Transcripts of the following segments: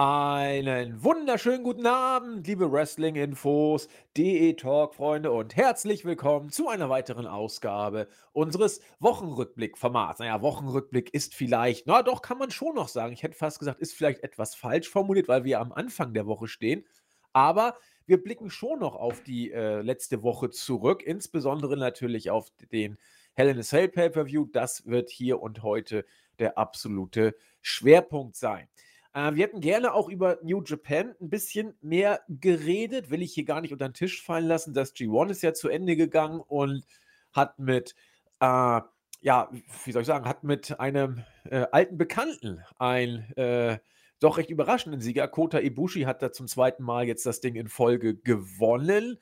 Einen wunderschönen guten Abend, liebe Wrestling-Infos, DE-Talk-Freunde und herzlich willkommen zu einer weiteren Ausgabe unseres Wochenrückblick-Formats. Naja, Wochenrückblick ist vielleicht, na doch, kann man schon noch sagen. Ich hätte fast gesagt, ist vielleicht etwas falsch formuliert, weil wir am Anfang der Woche stehen. Aber wir blicken schon noch auf die äh, letzte Woche zurück, insbesondere natürlich auf den Hell in a Cell Pay-Per-View. Das wird hier und heute der absolute Schwerpunkt sein. Äh, wir hätten gerne auch über New Japan ein bisschen mehr geredet. Will ich hier gar nicht unter den Tisch fallen lassen. Das G1 ist ja zu Ende gegangen und hat mit, äh, ja, wie soll ich sagen, hat mit einem äh, alten Bekannten ein äh, doch recht überraschenden Sieger. Kota Ibushi hat da zum zweiten Mal jetzt das Ding in Folge gewonnen,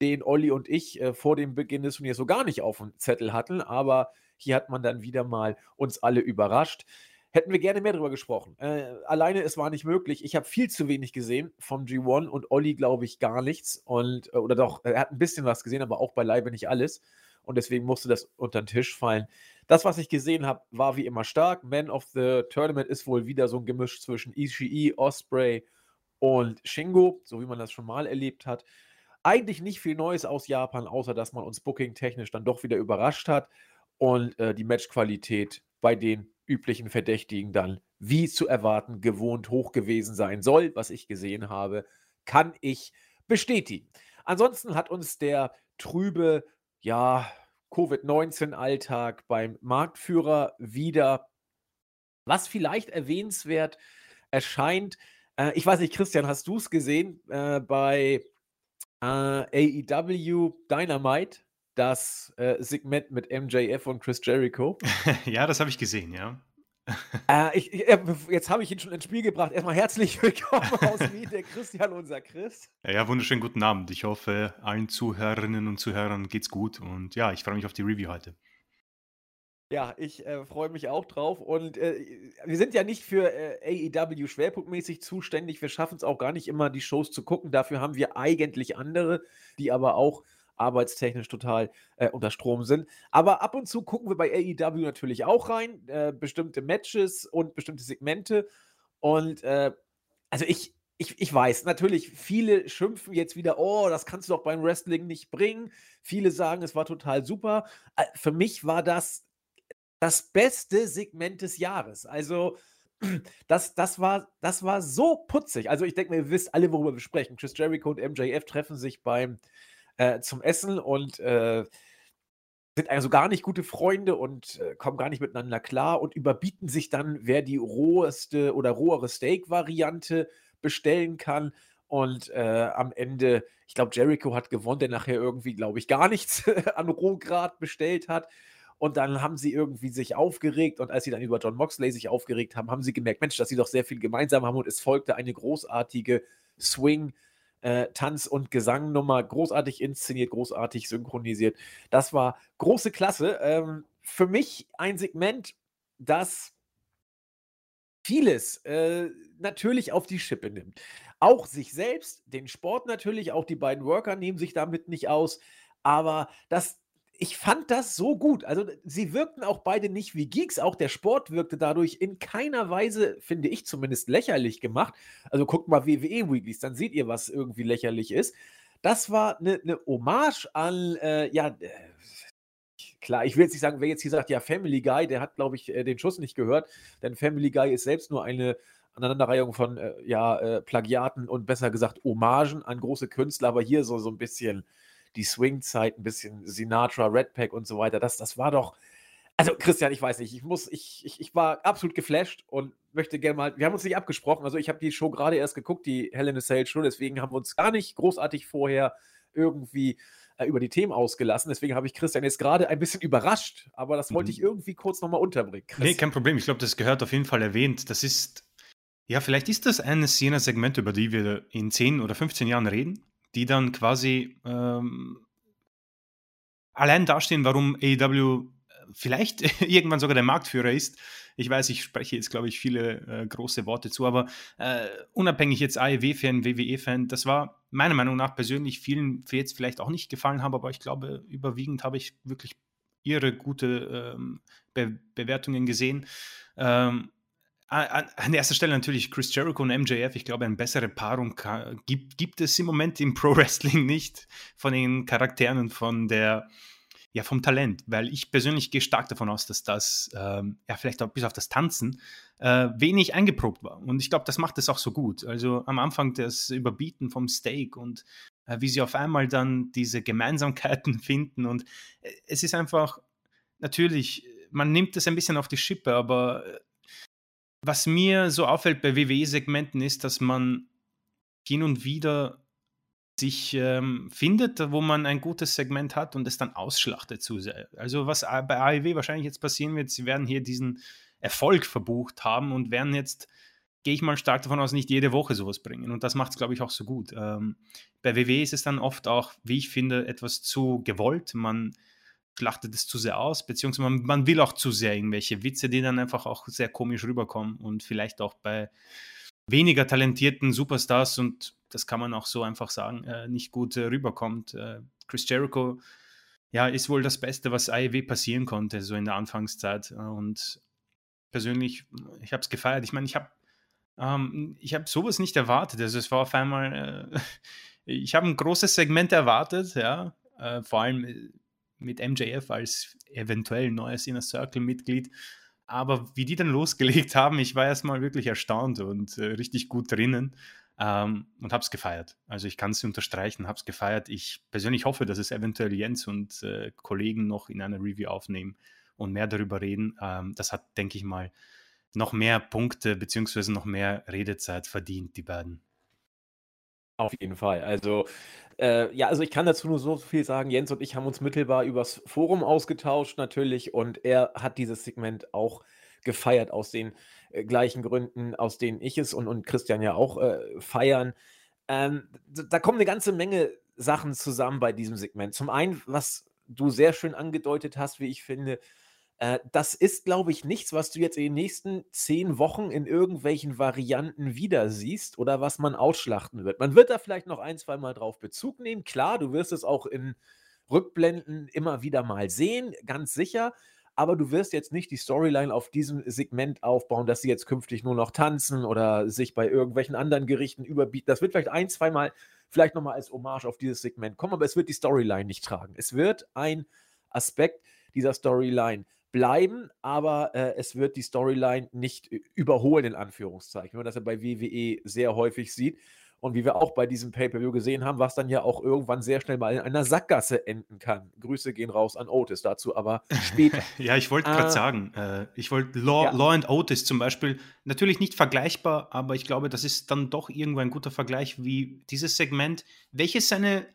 den Olli und ich äh, vor dem Beginn des Turniers so gar nicht auf dem Zettel hatten. Aber hier hat man dann wieder mal uns alle überrascht. Hätten wir gerne mehr darüber gesprochen. Äh, alleine, es war nicht möglich. Ich habe viel zu wenig gesehen vom G1 und Olli, glaube ich, gar nichts. Und, äh, oder doch, er hat ein bisschen was gesehen, aber auch beileibe nicht alles. Und deswegen musste das unter den Tisch fallen. Das, was ich gesehen habe, war wie immer stark. Man of the Tournament ist wohl wieder so ein Gemisch zwischen Ishii, Osprey und Shingo, so wie man das schon mal erlebt hat. Eigentlich nicht viel Neues aus Japan, außer dass man uns booking-technisch dann doch wieder überrascht hat und äh, die Matchqualität bei den üblichen Verdächtigen dann, wie zu erwarten, gewohnt hoch gewesen sein soll. Was ich gesehen habe, kann ich bestätigen. Ansonsten hat uns der trübe, ja, Covid-19-Alltag beim Marktführer wieder, was vielleicht erwähnenswert erscheint. Äh, ich weiß nicht, Christian, hast du es gesehen äh, bei äh, AEW Dynamite? Das äh, Segment mit MJF und Chris Jericho. ja, das habe ich gesehen, ja. Äh, ich, jetzt habe ich ihn schon ins Spiel gebracht. Erstmal herzlich willkommen aus Wien, der Christian, unser Chris. Ja, ja, wunderschönen guten Abend. Ich hoffe, allen Zuhörerinnen und Zuhörern geht's gut und ja, ich freue mich auf die Review heute. Ja, ich äh, freue mich auch drauf. Und äh, wir sind ja nicht für äh, AEW schwerpunktmäßig zuständig. Wir schaffen es auch gar nicht immer, die Shows zu gucken. Dafür haben wir eigentlich andere, die aber auch arbeitstechnisch total äh, unter Strom sind. Aber ab und zu gucken wir bei AEW natürlich auch rein, äh, bestimmte Matches und bestimmte Segmente. Und äh, also ich, ich, ich weiß, natürlich, viele schimpfen jetzt wieder, oh, das kannst du doch beim Wrestling nicht bringen. Viele sagen, es war total super. Äh, für mich war das das beste Segment des Jahres. Also, das, das, war, das war so putzig. Also, ich denke mir, ihr wisst alle, worüber wir sprechen. Chris Jericho und MJF treffen sich beim äh, zum Essen und äh, sind also gar nicht gute Freunde und äh, kommen gar nicht miteinander klar und überbieten sich dann, wer die roheste oder rohere Steak-Variante bestellen kann. Und äh, am Ende, ich glaube, Jericho hat gewonnen, der nachher irgendwie, glaube ich, gar nichts an Rohgrad bestellt hat. Und dann haben sie irgendwie sich aufgeregt und als sie dann über John Moxley sich aufgeregt haben, haben sie gemerkt, Mensch, dass sie doch sehr viel gemeinsam haben und es folgte eine großartige Swing- äh, Tanz- und Gesangnummer, großartig inszeniert, großartig synchronisiert. Das war große Klasse. Ähm, für mich ein Segment, das vieles äh, natürlich auf die Schippe nimmt. Auch sich selbst, den Sport natürlich, auch die beiden Worker nehmen sich damit nicht aus. Aber das ich fand das so gut. Also, sie wirkten auch beide nicht wie Geeks. Auch der Sport wirkte dadurch in keiner Weise, finde ich zumindest, lächerlich gemacht. Also, guckt mal WWE Weeklies, dann seht ihr, was irgendwie lächerlich ist. Das war eine ne Hommage an, äh, ja, äh, klar, ich will jetzt nicht sagen, wer jetzt hier sagt, ja, Family Guy, der hat, glaube ich, äh, den Schuss nicht gehört, denn Family Guy ist selbst nur eine Aneinanderreihung von, äh, ja, äh, Plagiaten und besser gesagt Hommagen an große Künstler, aber hier so, so ein bisschen die Swing-Zeit, ein bisschen Sinatra, Red Pack und so weiter. Das, das war doch. Also, Christian, ich weiß nicht, ich muss, ich, ich, ich war absolut geflasht und möchte gerne mal, wir haben uns nicht abgesprochen, also ich habe die Show gerade erst geguckt, die Hell in a Cell Show, deswegen haben wir uns gar nicht großartig vorher irgendwie äh, über die Themen ausgelassen. Deswegen habe ich Christian jetzt gerade ein bisschen überrascht, aber das wollte mhm. ich irgendwie kurz nochmal unterbringen. Chris. Nee, kein Problem. Ich glaube, das gehört auf jeden Fall erwähnt. Das ist, ja, vielleicht ist das eines jener Segmente, über die wir in 10 oder 15 Jahren reden die dann quasi ähm, allein dastehen, warum AEW äh, vielleicht irgendwann sogar der Marktführer ist. Ich weiß, ich spreche jetzt, glaube ich, viele äh, große Worte zu, aber äh, unabhängig jetzt AEW-Fan, WWE-Fan, das war meiner Meinung nach persönlich vielen jetzt vielleicht auch nicht gefallen haben, aber ich glaube, überwiegend habe ich wirklich ihre gute ähm, Be Bewertungen gesehen. Ähm, An erster Stelle natürlich Chris Jericho und MJF. Ich glaube, eine bessere Paarung gibt, gibt es im Moment im Pro Wrestling nicht von den Charakteren und von der, ja, vom Talent, weil ich persönlich gehe stark davon aus, dass das, ähm, ja, vielleicht auch bis auf das Tanzen, äh, wenig eingeprobt war. Und ich glaube, das macht es auch so gut. Also am Anfang das Überbieten vom Steak und äh, wie sie auf einmal dann diese Gemeinsamkeiten finden. Und äh, es ist einfach, natürlich, man nimmt es ein bisschen auf die Schippe, aber äh, was mir so auffällt bei WWE-Segmenten ist, dass man hin und wieder sich ähm, findet, wo man ein gutes Segment hat und es dann ausschlachtet zu sehr. Also was bei AEW wahrscheinlich jetzt passieren wird, sie werden hier diesen Erfolg verbucht haben und werden jetzt, gehe ich mal stark davon aus, nicht jede Woche sowas bringen. Und das macht es, glaube ich, auch so gut. Ähm, bei WWE ist es dann oft auch, wie ich finde, etwas zu gewollt. Man schlachtet es zu sehr aus, beziehungsweise man, man, will auch zu sehr irgendwelche Witze, die dann einfach auch sehr komisch rüberkommen und vielleicht auch bei weniger talentierten Superstars und das kann man auch so einfach sagen, äh, nicht gut äh, rüberkommt. Äh, Chris Jericho, ja, ist wohl das Beste, was AEW passieren konnte, so in der Anfangszeit und persönlich, ich habe es gefeiert. Ich meine, ich habe ähm, ich habe sowas nicht erwartet. Also es war auf einmal, äh, ich habe ein großes Segment erwartet, ja, äh, vor allem äh, mit MJF als eventuell neues Inner Circle-Mitglied. Aber wie die dann losgelegt haben, ich war erstmal wirklich erstaunt und äh, richtig gut drinnen ähm, und habe es gefeiert. Also ich kann es unterstreichen, habe es gefeiert. Ich persönlich hoffe, dass es eventuell Jens und äh, Kollegen noch in einer Review aufnehmen und mehr darüber reden. Ähm, das hat, denke ich mal, noch mehr Punkte beziehungsweise noch mehr Redezeit verdient, die beiden. Auf jeden Fall. Also, äh, ja, also ich kann dazu nur so viel sagen. Jens und ich haben uns mittelbar übers Forum ausgetauscht natürlich und er hat dieses Segment auch gefeiert aus den äh, gleichen Gründen, aus denen ich es und, und Christian ja auch äh, feiern. Ähm, da kommen eine ganze Menge Sachen zusammen bei diesem Segment. Zum einen, was du sehr schön angedeutet hast, wie ich finde, äh, das ist, glaube ich, nichts, was du jetzt in den nächsten zehn Wochen in irgendwelchen Varianten wieder siehst oder was man ausschlachten wird. Man wird da vielleicht noch ein, zwei Mal drauf Bezug nehmen. Klar, du wirst es auch in Rückblenden immer wieder mal sehen, ganz sicher. Aber du wirst jetzt nicht die Storyline auf diesem Segment aufbauen, dass sie jetzt künftig nur noch tanzen oder sich bei irgendwelchen anderen Gerichten überbieten. Das wird vielleicht ein, zwei Mal vielleicht nochmal als Hommage auf dieses Segment kommen, aber es wird die Storyline nicht tragen. Es wird ein Aspekt dieser Storyline bleiben, aber äh, es wird die Storyline nicht überholen, in Anführungszeichen. Wenn man das ja bei WWE sehr häufig sieht. Und wie wir auch bei diesem Pay-Per-View gesehen haben, was dann ja auch irgendwann sehr schnell mal in einer Sackgasse enden kann. Grüße gehen raus an Otis dazu, aber später. ja, ich wollte gerade äh, sagen, äh, ich wollte Law, ja. Law and Otis zum Beispiel, natürlich nicht vergleichbar, aber ich glaube, das ist dann doch irgendwo ein guter Vergleich, wie dieses Segment, welches seine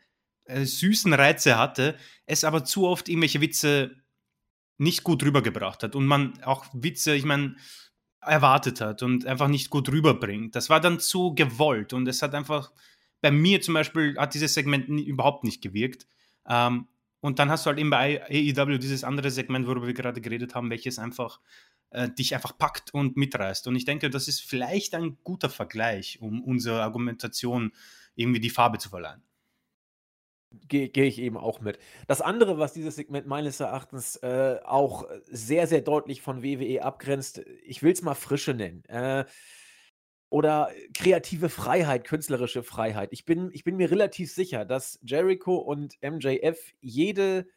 äh, süßen Reize hatte, es aber zu oft irgendwelche Witze nicht gut rübergebracht hat und man auch Witze, ich meine, erwartet hat und einfach nicht gut rüberbringt. Das war dann zu gewollt und es hat einfach, bei mir zum Beispiel, hat dieses Segment nie, überhaupt nicht gewirkt. Ähm, und dann hast du halt eben bei AEW dieses andere Segment, worüber wir gerade geredet haben, welches einfach äh, dich einfach packt und mitreißt. Und ich denke, das ist vielleicht ein guter Vergleich, um unsere Argumentation irgendwie die Farbe zu verleihen gehe geh ich eben auch mit. Das andere, was dieses Segment meines Erachtens äh, auch sehr, sehr deutlich von WWE abgrenzt, ich will es mal Frische nennen. Äh, oder kreative Freiheit, künstlerische Freiheit. Ich bin, ich bin mir relativ sicher, dass Jericho und MJF jede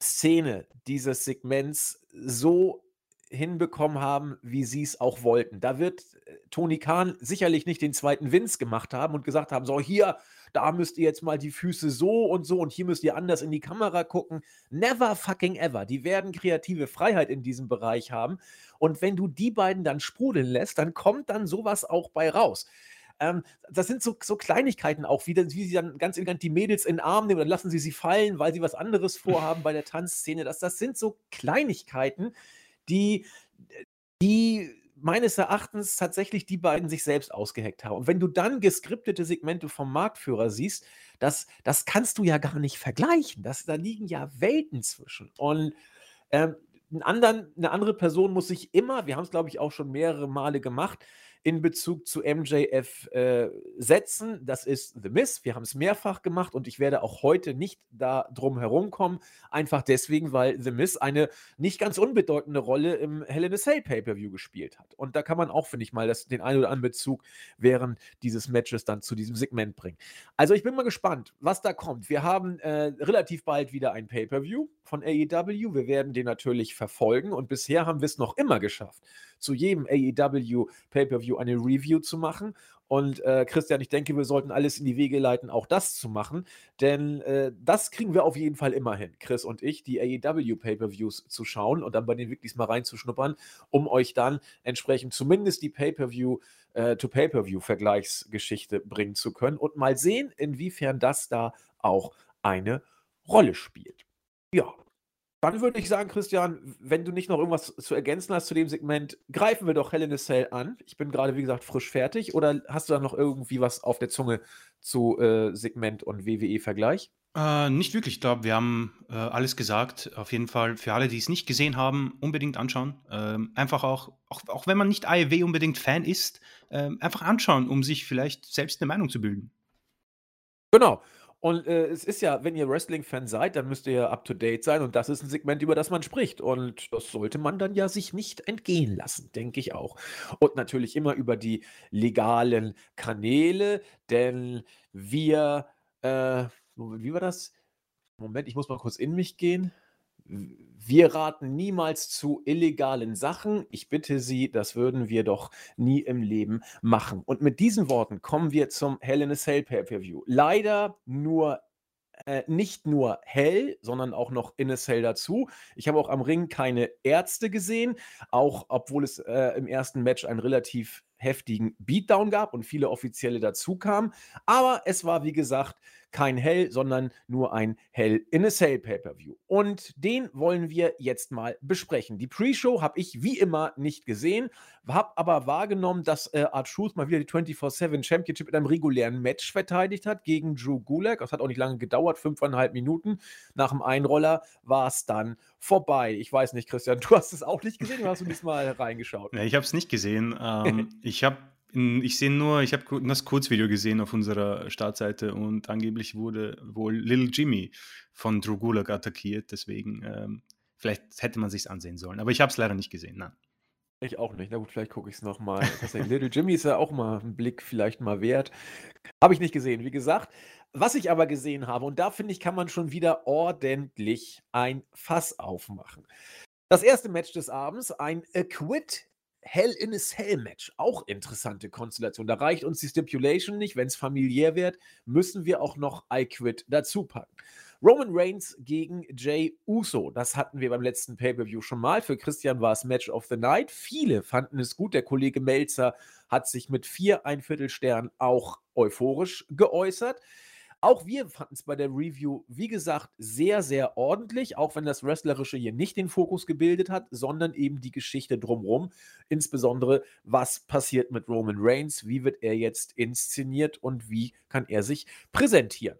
Szene dieses Segments so hinbekommen haben, wie sie es auch wollten. Da wird äh, Tony Khan sicherlich nicht den zweiten Vince gemacht haben und gesagt haben, so hier, da müsst ihr jetzt mal die Füße so und so und hier müsst ihr anders in die Kamera gucken. Never fucking ever. Die werden kreative Freiheit in diesem Bereich haben. Und wenn du die beiden dann sprudeln lässt, dann kommt dann sowas auch bei raus. Ähm, das sind so, so Kleinigkeiten auch, wie, wie sie dann ganz elegant die Mädels in den Arm nehmen, dann lassen sie sie fallen, weil sie was anderes vorhaben bei der Tanzszene. Das, das sind so Kleinigkeiten, die, die meines Erachtens tatsächlich die beiden sich selbst ausgeheckt haben. Und wenn du dann geskriptete Segmente vom Marktführer siehst, das, das kannst du ja gar nicht vergleichen. Das, da liegen ja Welten zwischen. Und ähm, anderen, eine andere Person muss sich immer, wir haben es glaube ich auch schon mehrere Male gemacht, in Bezug zu MJF äh, setzen. Das ist The Miss. Wir haben es mehrfach gemacht und ich werde auch heute nicht da drum herumkommen. Einfach deswegen, weil The Miss eine nicht ganz unbedeutende Rolle im Hell in a Cell Pay-Per-View gespielt hat. Und da kann man auch, finde ich mal, das, den einen oder anderen Bezug während dieses Matches dann zu diesem Segment bringen. Also ich bin mal gespannt, was da kommt. Wir haben äh, relativ bald wieder ein Pay-Per-View von AEW. Wir werden den natürlich verfolgen und bisher haben wir es noch immer geschafft, zu jedem AEW Pay-Per-View eine Review zu machen. Und äh, Christian, ich denke, wir sollten alles in die Wege leiten, auch das zu machen, denn äh, das kriegen wir auf jeden Fall immer hin, Chris und ich, die AEW Pay-per-Views zu schauen und dann bei den Weeklies mal reinzuschnuppern, um euch dann entsprechend zumindest die Pay-per-View äh, to Pay-per-View Vergleichsgeschichte bringen zu können und mal sehen, inwiefern das da auch eine Rolle spielt. Ja, dann würde ich sagen, Christian, wenn du nicht noch irgendwas zu ergänzen hast zu dem Segment, greifen wir doch Hell in a Cell an. Ich bin gerade, wie gesagt, frisch fertig. Oder hast du da noch irgendwie was auf der Zunge zu äh, Segment und WWE-Vergleich? Äh, nicht wirklich. Ich glaube, wir haben äh, alles gesagt. Auf jeden Fall für alle, die es nicht gesehen haben, unbedingt anschauen. Ähm, einfach auch, auch, auch wenn man nicht AEW unbedingt Fan ist, ähm, einfach anschauen, um sich vielleicht selbst eine Meinung zu bilden. Genau. Und äh, es ist ja, wenn ihr Wrestling-Fan seid, dann müsst ihr ja up to date sein und das ist ein Segment, über das man spricht. Und das sollte man dann ja sich nicht entgehen lassen, denke ich auch. Und natürlich immer über die legalen Kanäle, denn wir, äh, wie war das? Moment, ich muss mal kurz in mich gehen. Wir raten niemals zu illegalen Sachen. Ich bitte Sie, das würden wir doch nie im Leben machen. Und mit diesen Worten kommen wir zum Hell in a Cell Pay-Per-View. Leider nur äh, nicht nur hell, sondern auch noch in a Cell dazu. Ich habe auch am Ring keine Ärzte gesehen, auch obwohl es äh, im ersten Match einen relativ heftigen Beatdown gab und viele Offizielle dazu kamen. Aber es war, wie gesagt, kein Hell, sondern nur ein Hell in a Cell Pay-Per-View. Und den wollen wir jetzt mal besprechen. Die Pre-Show habe ich wie immer nicht gesehen, habe aber wahrgenommen, dass äh, Art Truth mal wieder die 24-7 Championship in einem regulären Match verteidigt hat gegen Drew Gulak. Das hat auch nicht lange gedauert, fünfeinhalb Minuten. Nach dem Einroller war es dann vorbei. Ich weiß nicht, Christian, du hast es auch nicht gesehen oder hast du diesmal reingeschaut? Ja, ich habe es nicht gesehen. Ähm, ich habe ich sehe nur, ich habe das Kurzvideo gesehen auf unserer Startseite und angeblich wurde wohl Little Jimmy von Drew Gulak attackiert. Deswegen, ähm, vielleicht hätte man sich ansehen sollen. Aber ich habe es leider nicht gesehen, nein. Ich auch nicht. Na gut, vielleicht gucke ich es nochmal. Little Jimmy ist ja auch mal ein Blick vielleicht mal wert. Habe ich nicht gesehen, wie gesagt. Was ich aber gesehen habe, und da finde ich, kann man schon wieder ordentlich ein Fass aufmachen. Das erste Match des Abends, ein Acquit Hell in a Cell Match. Auch interessante Konstellation. Da reicht uns die Stipulation nicht. Wenn es familiär wird, müssen wir auch noch I Quit dazu packen. Roman Reigns gegen Jay Uso. Das hatten wir beim letzten Pay-Per-View schon mal. Für Christian war es Match of the Night. Viele fanden es gut. Der Kollege Melzer hat sich mit vier Einviertelsternen auch euphorisch geäußert. Auch wir fanden es bei der Review, wie gesagt, sehr, sehr ordentlich, auch wenn das Wrestlerische hier nicht den Fokus gebildet hat, sondern eben die Geschichte drumherum. Insbesondere, was passiert mit Roman Reigns, wie wird er jetzt inszeniert und wie kann er sich präsentieren.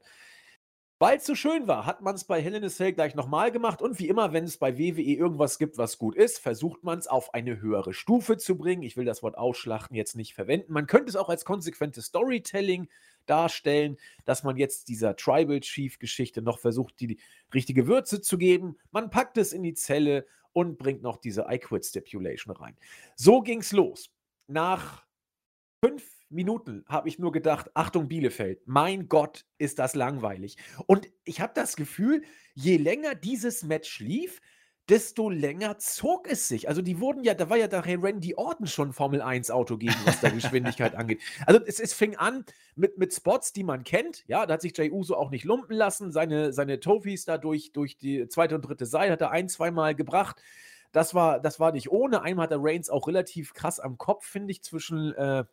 Weil es so schön war, hat man es bei Hell in a Cell gleich nochmal gemacht und wie immer, wenn es bei WWE irgendwas gibt, was gut ist, versucht man es auf eine höhere Stufe zu bringen. Ich will das Wort ausschlachten jetzt nicht verwenden. Man könnte es auch als konsequentes Storytelling darstellen, dass man jetzt dieser Tribal Chief Geschichte noch versucht, die richtige Würze zu geben. Man packt es in die Zelle und bringt noch diese I Quit Stipulation rein. So ging's los. Nach fünf Minuten habe ich nur gedacht, Achtung Bielefeld, mein Gott, ist das langweilig. Und ich habe das Gefühl, je länger dieses Match lief, desto länger zog es sich. Also die wurden ja, da war ja daher Randy Orton schon Formel 1 Auto gegen, was da Geschwindigkeit angeht. Also es, es fing an mit, mit Spots, die man kennt. Ja, da hat sich Jay Uso auch nicht lumpen lassen. Seine, seine Tofis da durch, durch die zweite und dritte Seite hat er ein, zweimal gebracht. Das war, das war nicht ohne. Einmal hat er Reigns auch relativ krass am Kopf, finde ich, zwischen äh,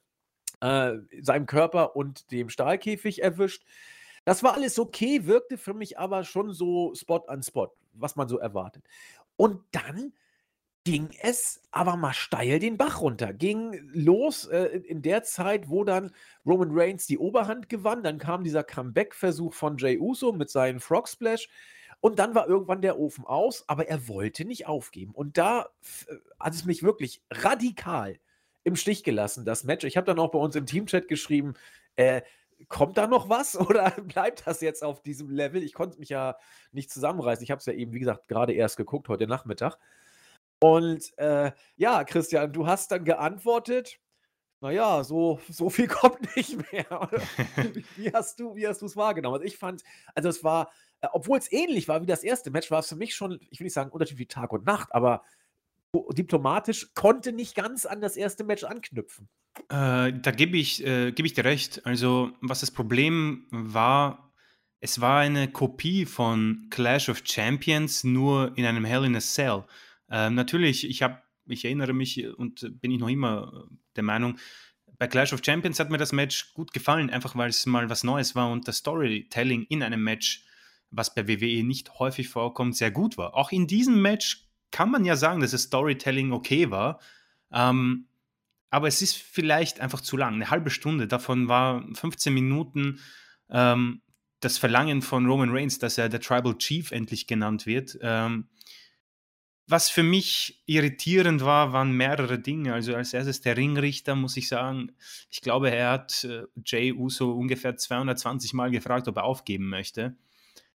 äh, seinem Körper und dem Stahlkäfig erwischt. Das war alles okay, wirkte für mich aber schon so Spot an Spot, was man so erwartet. Und dann ging es aber mal steil den Bach runter. Ging los äh, in der Zeit, wo dann Roman Reigns die Oberhand gewann. Dann kam dieser Comeback-Versuch von Jay Uso mit seinem Frog Splash. Und dann war irgendwann der Ofen aus, aber er wollte nicht aufgeben. Und da äh, hat es mich wirklich radikal im Stich gelassen, das Match. Ich habe dann auch bei uns im Teamchat geschrieben, äh, kommt da noch was oder bleibt das jetzt auf diesem Level? Ich konnte mich ja nicht zusammenreißen. Ich habe es ja eben, wie gesagt, gerade erst geguckt heute Nachmittag. Und äh, ja, Christian, du hast dann geantwortet, naja, so, so viel kommt nicht mehr. wie hast du es wahrgenommen? Also ich fand, also es war, äh, obwohl es ähnlich war wie das erste Match, war es für mich schon, ich will nicht sagen Unterschied wie Tag und Nacht, aber diplomatisch konnte nicht ganz an das erste Match anknüpfen. Äh, da gebe ich, äh, geb ich dir recht. Also, was das Problem war, es war eine Kopie von Clash of Champions, nur in einem Hell in a Cell. Äh, natürlich, ich habe, ich erinnere mich und bin ich noch immer der Meinung, bei Clash of Champions hat mir das Match gut gefallen, einfach weil es mal was Neues war und das Storytelling in einem Match, was bei WWE nicht häufig vorkommt, sehr gut war. Auch in diesem Match kann man ja sagen, dass das Storytelling okay war. Ähm, aber es ist vielleicht einfach zu lang. Eine halbe Stunde, davon war 15 Minuten ähm, das Verlangen von Roman Reigns, dass er der Tribal Chief endlich genannt wird. Ähm, was für mich irritierend war, waren mehrere Dinge. Also als erstes der Ringrichter, muss ich sagen. Ich glaube, er hat äh, Jay Uso ungefähr 220 Mal gefragt, ob er aufgeben möchte.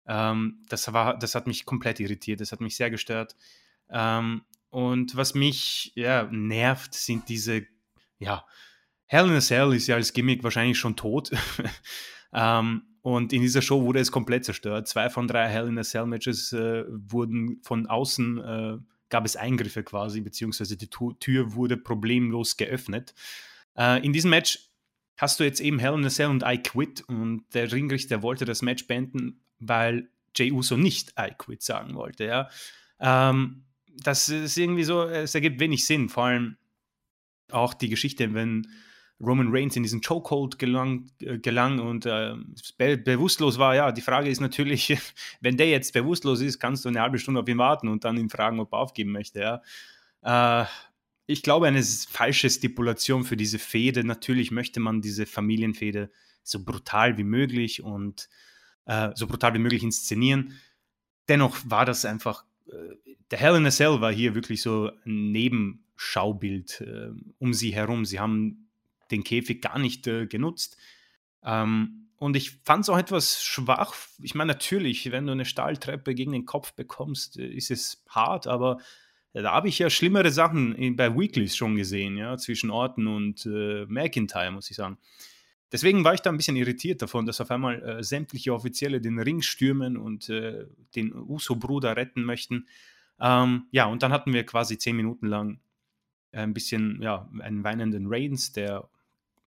Ähm, das, war, das hat mich komplett irritiert, das hat mich sehr gestört. Ähm, und was mich ja, nervt, sind diese, ja, Hell in a Cell ist ja als Gimmick wahrscheinlich schon tot. ähm, und in dieser Show wurde es komplett zerstört. Zwei von drei Hell in a Cell Matches äh, wurden von außen, äh, gab es Eingriffe quasi, beziehungsweise die Tür wurde problemlos geöffnet. Äh, in diesem Match hast du jetzt eben Hell in a Cell und I Quit und der Ringrichter wollte das Match beenden, weil Jay Uso nicht I Quit sagen wollte. Ja. Ähm, das ist irgendwie so, es ergibt wenig Sinn. Vor allem auch die Geschichte, wenn Roman Reigns in diesen Chokehold gelang, äh, gelang und äh, be bewusstlos war. Ja, die Frage ist natürlich, wenn der jetzt bewusstlos ist, kannst du eine halbe Stunde auf ihn warten und dann ihn fragen, ob er aufgeben möchte. Ja. Äh, ich glaube, eine falsche Stipulation für diese Fehde. Natürlich möchte man diese Familienfehde so brutal wie möglich und äh, so brutal wie möglich inszenieren. Dennoch war das einfach der Hell in a Cell war hier wirklich so ein Nebenschaubild äh, um sie herum. Sie haben den Käfig gar nicht äh, genutzt. Ähm, und ich fand es auch etwas schwach. Ich meine, natürlich, wenn du eine Stahltreppe gegen den Kopf bekommst, äh, ist es hart, aber da habe ich ja schlimmere Sachen bei Weeklies schon gesehen, ja, zwischen Orton und äh, McIntyre, muss ich sagen. Deswegen war ich da ein bisschen irritiert davon, dass auf einmal äh, sämtliche Offizielle den Ring stürmen und äh, den Uso-Bruder retten möchten. Ähm, ja, und dann hatten wir quasi zehn Minuten lang ein bisschen, ja, einen weinenden Reigns, der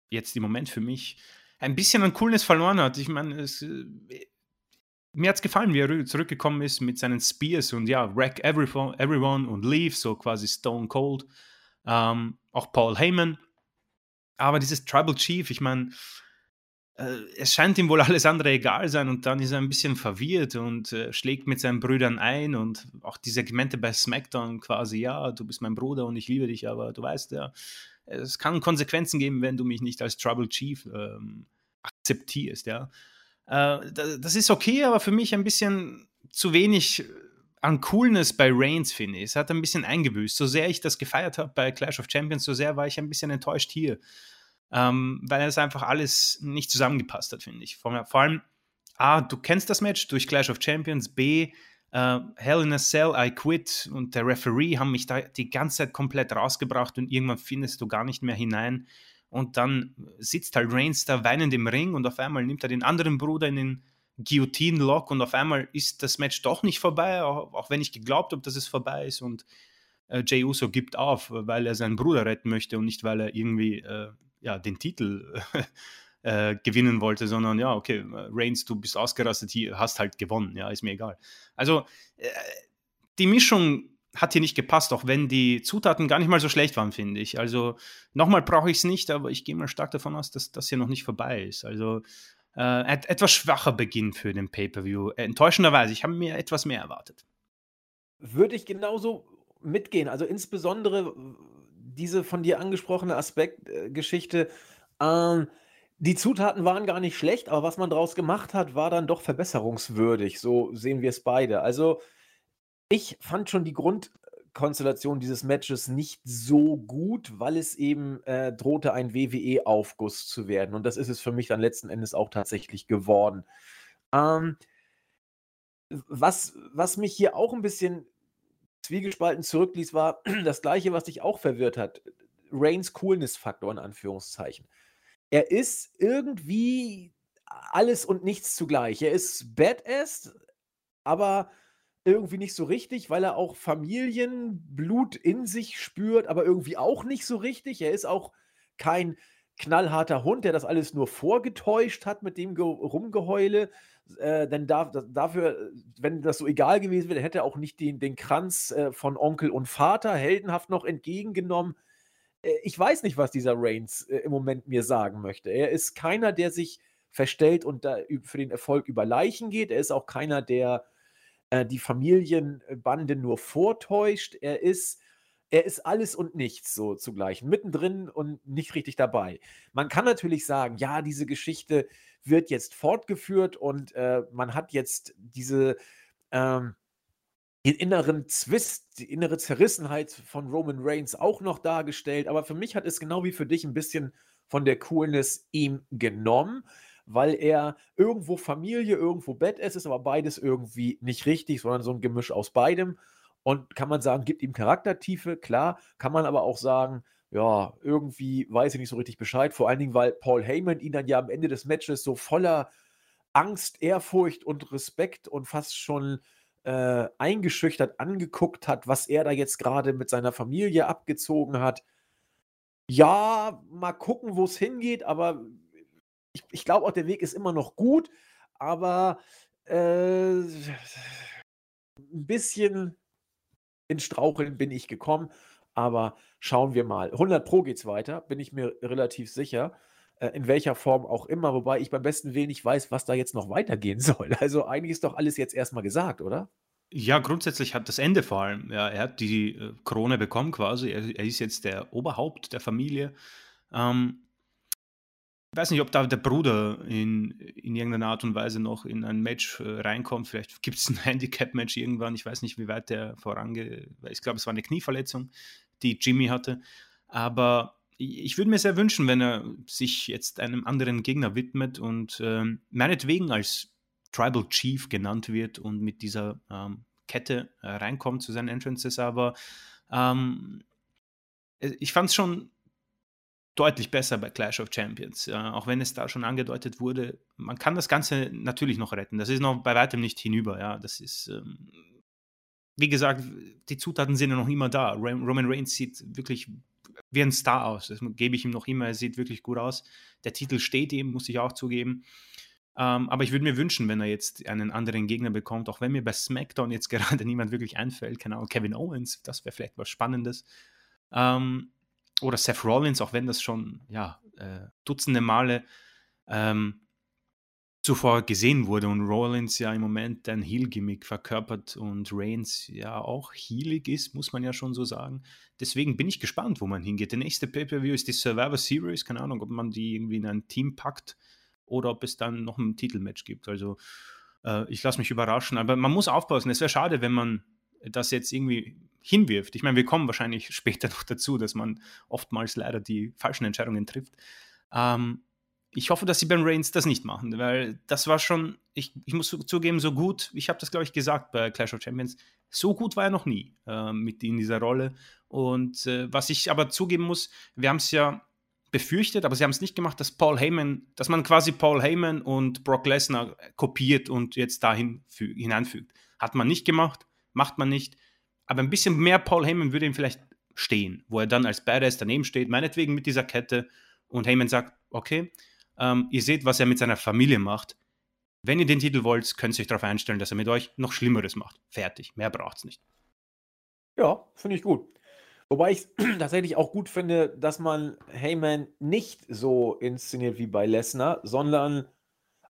jetzt im Moment für mich ein bisschen an Coolness verloren hat. Ich meine, es, äh, mir hat es gefallen, wie er zurückgekommen ist mit seinen Spears und ja, wreck everyone, everyone und leave, so quasi Stone Cold. Ähm, auch Paul Heyman aber dieses Tribal Chief, ich meine, äh, es scheint ihm wohl alles andere egal sein und dann ist er ein bisschen verwirrt und äh, schlägt mit seinen Brüdern ein und auch die Segmente bei SmackDown quasi, ja, du bist mein Bruder und ich liebe dich, aber du weißt ja, es kann Konsequenzen geben, wenn du mich nicht als Tribal Chief ähm, akzeptierst, ja. Äh, das ist okay, aber für mich ein bisschen zu wenig an Coolness bei Reigns, finde ich. Es hat ein bisschen eingebüßt. So sehr ich das gefeiert habe bei Clash of Champions, so sehr war ich ein bisschen enttäuscht hier. Ähm, weil es einfach alles nicht zusammengepasst hat, finde ich. Vor, vor, allem, A, du kennst das Match durch Clash of Champions, B, äh, Hell in a Cell, I Quit und der Referee haben mich da die ganze Zeit komplett rausgebracht und irgendwann findest du gar nicht mehr hinein. Und dann sitzt halt Reigns da weinend im Ring und auf einmal nimmt er den anderen Bruder in den Guillotine-Lock und auf einmal ist das Match doch nicht vorbei, auch, auch wenn ich geglaubt habe, dass es vorbei ist und äh, Jay Uso gibt auf, weil er seinen Bruder retten möchte und nicht, weil er irgendwie äh, ja, den Titel äh, gewinnen wollte, sondern ja, okay, Reigns, du bist ausgerastet, hier, hast halt gewonnen, ja, ist mir egal. Also äh, die Mischung hat hier nicht gepasst, auch wenn die Zutaten gar nicht mal so schlecht waren, finde ich. Also nochmal brauche ich es nicht, aber ich gehe mal stark davon aus, dass das hier noch nicht vorbei ist. Also äh, et etwas schwacher Beginn für den Pay-Per-View. Enttäuschenderweise, ich habe mir etwas mehr erwartet. Würde ich genauso mitgehen. Also insbesondere diese von dir angesprochene Aspektgeschichte. Äh, ähm, die Zutaten waren gar nicht schlecht, aber was man daraus gemacht hat, war dann doch verbesserungswürdig. So sehen wir es beide. Also ich fand schon die Grund Konstellation dieses Matches nicht so gut, weil es eben äh, drohte, ein WWE-Aufguss zu werden. Und das ist es für mich dann letzten Endes auch tatsächlich geworden. Ähm, was, was mich hier auch ein bisschen zwiegespalten zurückließ, war das gleiche, was dich auch verwirrt hat. Reigns Coolness-Faktor in Anführungszeichen. Er ist irgendwie alles und nichts zugleich. Er ist Badass, aber irgendwie nicht so richtig, weil er auch Familienblut in sich spürt, aber irgendwie auch nicht so richtig. Er ist auch kein knallharter Hund, der das alles nur vorgetäuscht hat mit dem Ge Rumgeheule. Äh, denn da, da, dafür, wenn das so egal gewesen wäre, hätte er auch nicht den, den Kranz äh, von Onkel und Vater heldenhaft noch entgegengenommen. Äh, ich weiß nicht, was dieser Reigns äh, im Moment mir sagen möchte. Er ist keiner, der sich verstellt und für den Erfolg über Leichen geht. Er ist auch keiner, der äh, die Familienbande nur vortäuscht. Er ist, er ist alles und nichts so zugleich, mittendrin und nicht richtig dabei. Man kann natürlich sagen, ja, diese Geschichte wird jetzt fortgeführt und äh, man hat jetzt diese ähm, inneren Zwist, die innere Zerrissenheit von Roman Reigns auch noch dargestellt. Aber für mich hat es genau wie für dich ein bisschen von der Coolness ihm genommen weil er irgendwo Familie, irgendwo Badass ist, aber beides irgendwie nicht richtig, sondern so ein Gemisch aus beidem. Und kann man sagen, gibt ihm Charaktertiefe, klar. Kann man aber auch sagen, ja, irgendwie weiß ich nicht so richtig Bescheid. Vor allen Dingen, weil Paul Heyman ihn dann ja am Ende des Matches so voller Angst, Ehrfurcht und Respekt und fast schon äh, eingeschüchtert angeguckt hat, was er da jetzt gerade mit seiner Familie abgezogen hat. Ja, mal gucken, wo es hingeht, aber ich, ich glaube auch, der Weg ist immer noch gut, aber äh, ein bisschen in Straucheln bin ich gekommen. Aber schauen wir mal. 100 Pro geht's weiter, bin ich mir relativ sicher. Äh, in welcher Form auch immer, wobei ich beim besten Willen nicht weiß, was da jetzt noch weitergehen soll. Also eigentlich ist doch alles jetzt erstmal gesagt, oder? Ja, grundsätzlich hat das Ende vor allem. Ja, er hat die äh, Krone bekommen quasi. Er, er, ist jetzt der Oberhaupt der Familie. Ähm, ich weiß nicht, ob da der Bruder in, in irgendeiner Art und Weise noch in ein Match äh, reinkommt. Vielleicht gibt es ein Handicap-Match irgendwann. Ich weiß nicht, wie weit der vorangeht. Ich glaube, es war eine Knieverletzung, die Jimmy hatte. Aber ich würde mir sehr wünschen, wenn er sich jetzt einem anderen Gegner widmet und ähm, meinetwegen als Tribal Chief genannt wird und mit dieser ähm, Kette äh, reinkommt zu seinen Entrances. Aber ähm, äh, ich fand es schon deutlich besser bei Clash of Champions. Äh, auch wenn es da schon angedeutet wurde, man kann das Ganze natürlich noch retten. Das ist noch bei weitem nicht hinüber. Ja, das ist, ähm, wie gesagt, die Zutaten sind ja noch immer da. Roman Reigns sieht wirklich wie ein Star aus. Das gebe ich ihm noch immer. Er sieht wirklich gut aus. Der Titel steht ihm, muss ich auch zugeben. Ähm, aber ich würde mir wünschen, wenn er jetzt einen anderen Gegner bekommt, auch wenn mir bei SmackDown jetzt gerade niemand wirklich einfällt, keine Ahnung, Kevin Owens, das wäre vielleicht was Spannendes. Ähm, oder Seth Rollins, auch wenn das schon ja, äh, Dutzende Male ähm, zuvor gesehen wurde und Rollins ja im Moment ein Heel-Gimmick verkörpert und Reigns ja auch heelig ist, muss man ja schon so sagen. Deswegen bin ich gespannt, wo man hingeht. Der nächste Pay-Per-View ist die Survivor Series. Keine Ahnung, ob man die irgendwie in ein Team packt oder ob es dann noch ein Titelmatch gibt. Also äh, ich lasse mich überraschen. Aber man muss aufpassen. Es wäre schade, wenn man das jetzt irgendwie hinwirft. Ich meine, wir kommen wahrscheinlich später noch dazu, dass man oftmals leider die falschen Entscheidungen trifft. Ähm, ich hoffe, dass sie Ben Reigns das nicht machen, weil das war schon, ich, ich muss zugeben, so gut, ich habe das, glaube ich, gesagt bei Clash of Champions, so gut war er noch nie äh, mit in dieser Rolle. Und äh, was ich aber zugeben muss, wir haben es ja befürchtet, aber sie haben es nicht gemacht, dass Paul Heyman, dass man quasi Paul Heyman und Brock Lesnar kopiert und jetzt dahin hineinfügt. Hat man nicht gemacht, macht man nicht. Aber ein bisschen mehr Paul Heyman würde ihm vielleicht stehen, wo er dann als Badass daneben steht, meinetwegen mit dieser Kette und Heyman sagt, okay, ähm, ihr seht, was er mit seiner Familie macht. Wenn ihr den Titel wollt, könnt ihr euch darauf einstellen, dass er mit euch noch Schlimmeres macht. Fertig, mehr braucht es nicht. Ja, finde ich gut. Wobei ich tatsächlich auch gut finde, dass man Heyman nicht so inszeniert wie bei Lesnar, sondern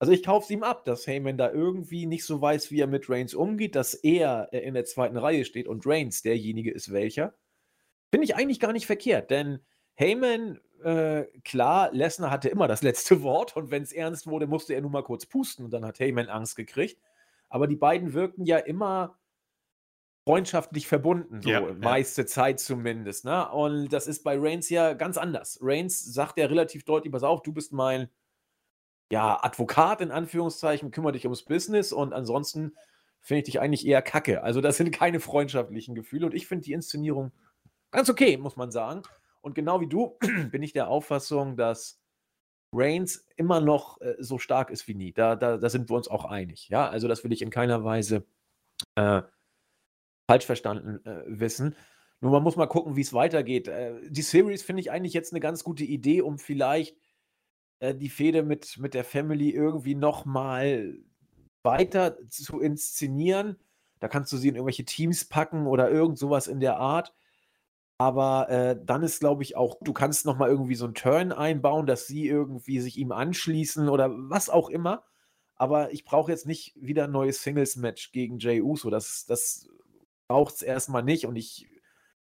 also ich kaufe es ihm ab, dass Heyman da irgendwie nicht so weiß, wie er mit Reigns umgeht, dass er äh, in der zweiten Reihe steht und Reigns derjenige ist welcher. Finde ich eigentlich gar nicht verkehrt, denn Heyman, äh, klar, Lesnar hatte immer das letzte Wort und wenn es ernst wurde, musste er nur mal kurz pusten und dann hat Heyman Angst gekriegt. Aber die beiden wirkten ja immer freundschaftlich verbunden, so Ja, ja. meiste Zeit zumindest. Ne? Und das ist bei Reigns ja ganz anders. Reigns sagt ja relativ deutlich: Pass auf, du bist mein ja, Advokat in Anführungszeichen, kümmere dich ums Business und ansonsten finde ich dich eigentlich eher kacke. Also, das sind keine freundschaftlichen Gefühle und ich finde die Inszenierung ganz okay, muss man sagen. Und genau wie du bin ich der Auffassung, dass Reigns immer noch äh, so stark ist wie nie. Da, da, da sind wir uns auch einig. Ja, also das will ich in keiner Weise äh, falsch verstanden äh, wissen. Nur man muss mal gucken, wie es weitergeht. Äh, die Series finde ich eigentlich jetzt eine ganz gute Idee, um vielleicht äh, die Fehde mit, mit der Family irgendwie noch mal weiter zu inszenieren. Da kannst du sie in irgendwelche Teams packen oder irgend sowas in der Art. Aber äh, dann ist, glaube ich, auch, du kannst noch mal irgendwie so einen Turn einbauen, dass sie irgendwie sich ihm anschließen oder was auch immer. Aber ich brauche jetzt nicht wieder ein neues Singles-Match gegen Jay Uso. Das, das braucht es erstmal nicht. Und ich,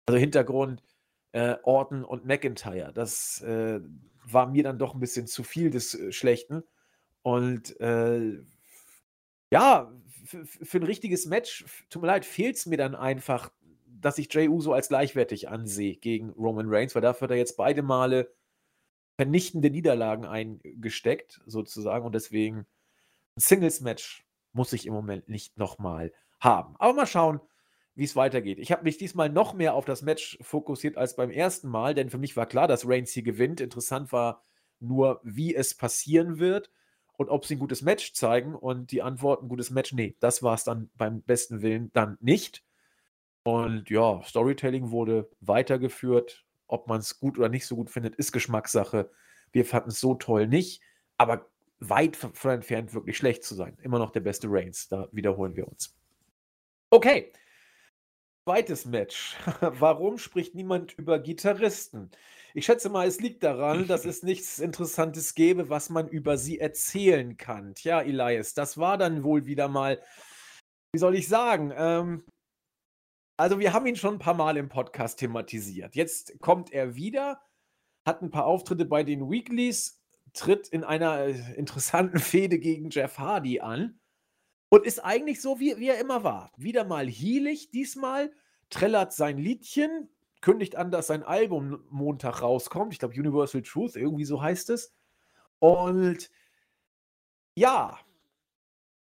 also Hintergrund, äh, Orton und McIntyre, das äh, war mir dann doch ein bisschen zu viel des äh, Schlechten. Und äh, ja, für ein richtiges Match, tut mir leid, fehlt es mir dann einfach, dass ich Jay Uso als gleichwertig ansehe gegen Roman Reigns, weil dafür hat er jetzt beide Male vernichtende Niederlagen eingesteckt, sozusagen. Und deswegen ein Singles-Match muss ich im Moment nicht nochmal haben. Aber mal schauen, wie es weitergeht. Ich habe mich diesmal noch mehr auf das Match fokussiert als beim ersten Mal, denn für mich war klar, dass Reigns hier gewinnt. Interessant war nur, wie es passieren wird und ob sie ein gutes Match zeigen. Und die Antwort, ein gutes Match, nee, das war es dann beim besten Willen dann nicht. Und ja, Storytelling wurde weitergeführt. Ob man es gut oder nicht so gut findet, ist Geschmackssache. Wir fanden es so toll nicht, aber weit von entfernt wirklich schlecht zu sein. Immer noch der beste Reigns, da wiederholen wir uns. Okay, zweites Match. Warum spricht niemand über Gitarristen? Ich schätze mal, es liegt daran, dass es nichts Interessantes gäbe, was man über sie erzählen kann. Tja, Elias, das war dann wohl wieder mal, wie soll ich sagen, ähm, also wir haben ihn schon ein paar Mal im Podcast thematisiert. Jetzt kommt er wieder, hat ein paar Auftritte bei den Weeklies, tritt in einer äh, interessanten Fehde gegen Jeff Hardy an und ist eigentlich so, wie, wie er immer war. Wieder mal heelig diesmal, trällert sein Liedchen, kündigt an, dass sein Album Montag rauskommt. Ich glaube, Universal Truth, irgendwie so heißt es. Und ja,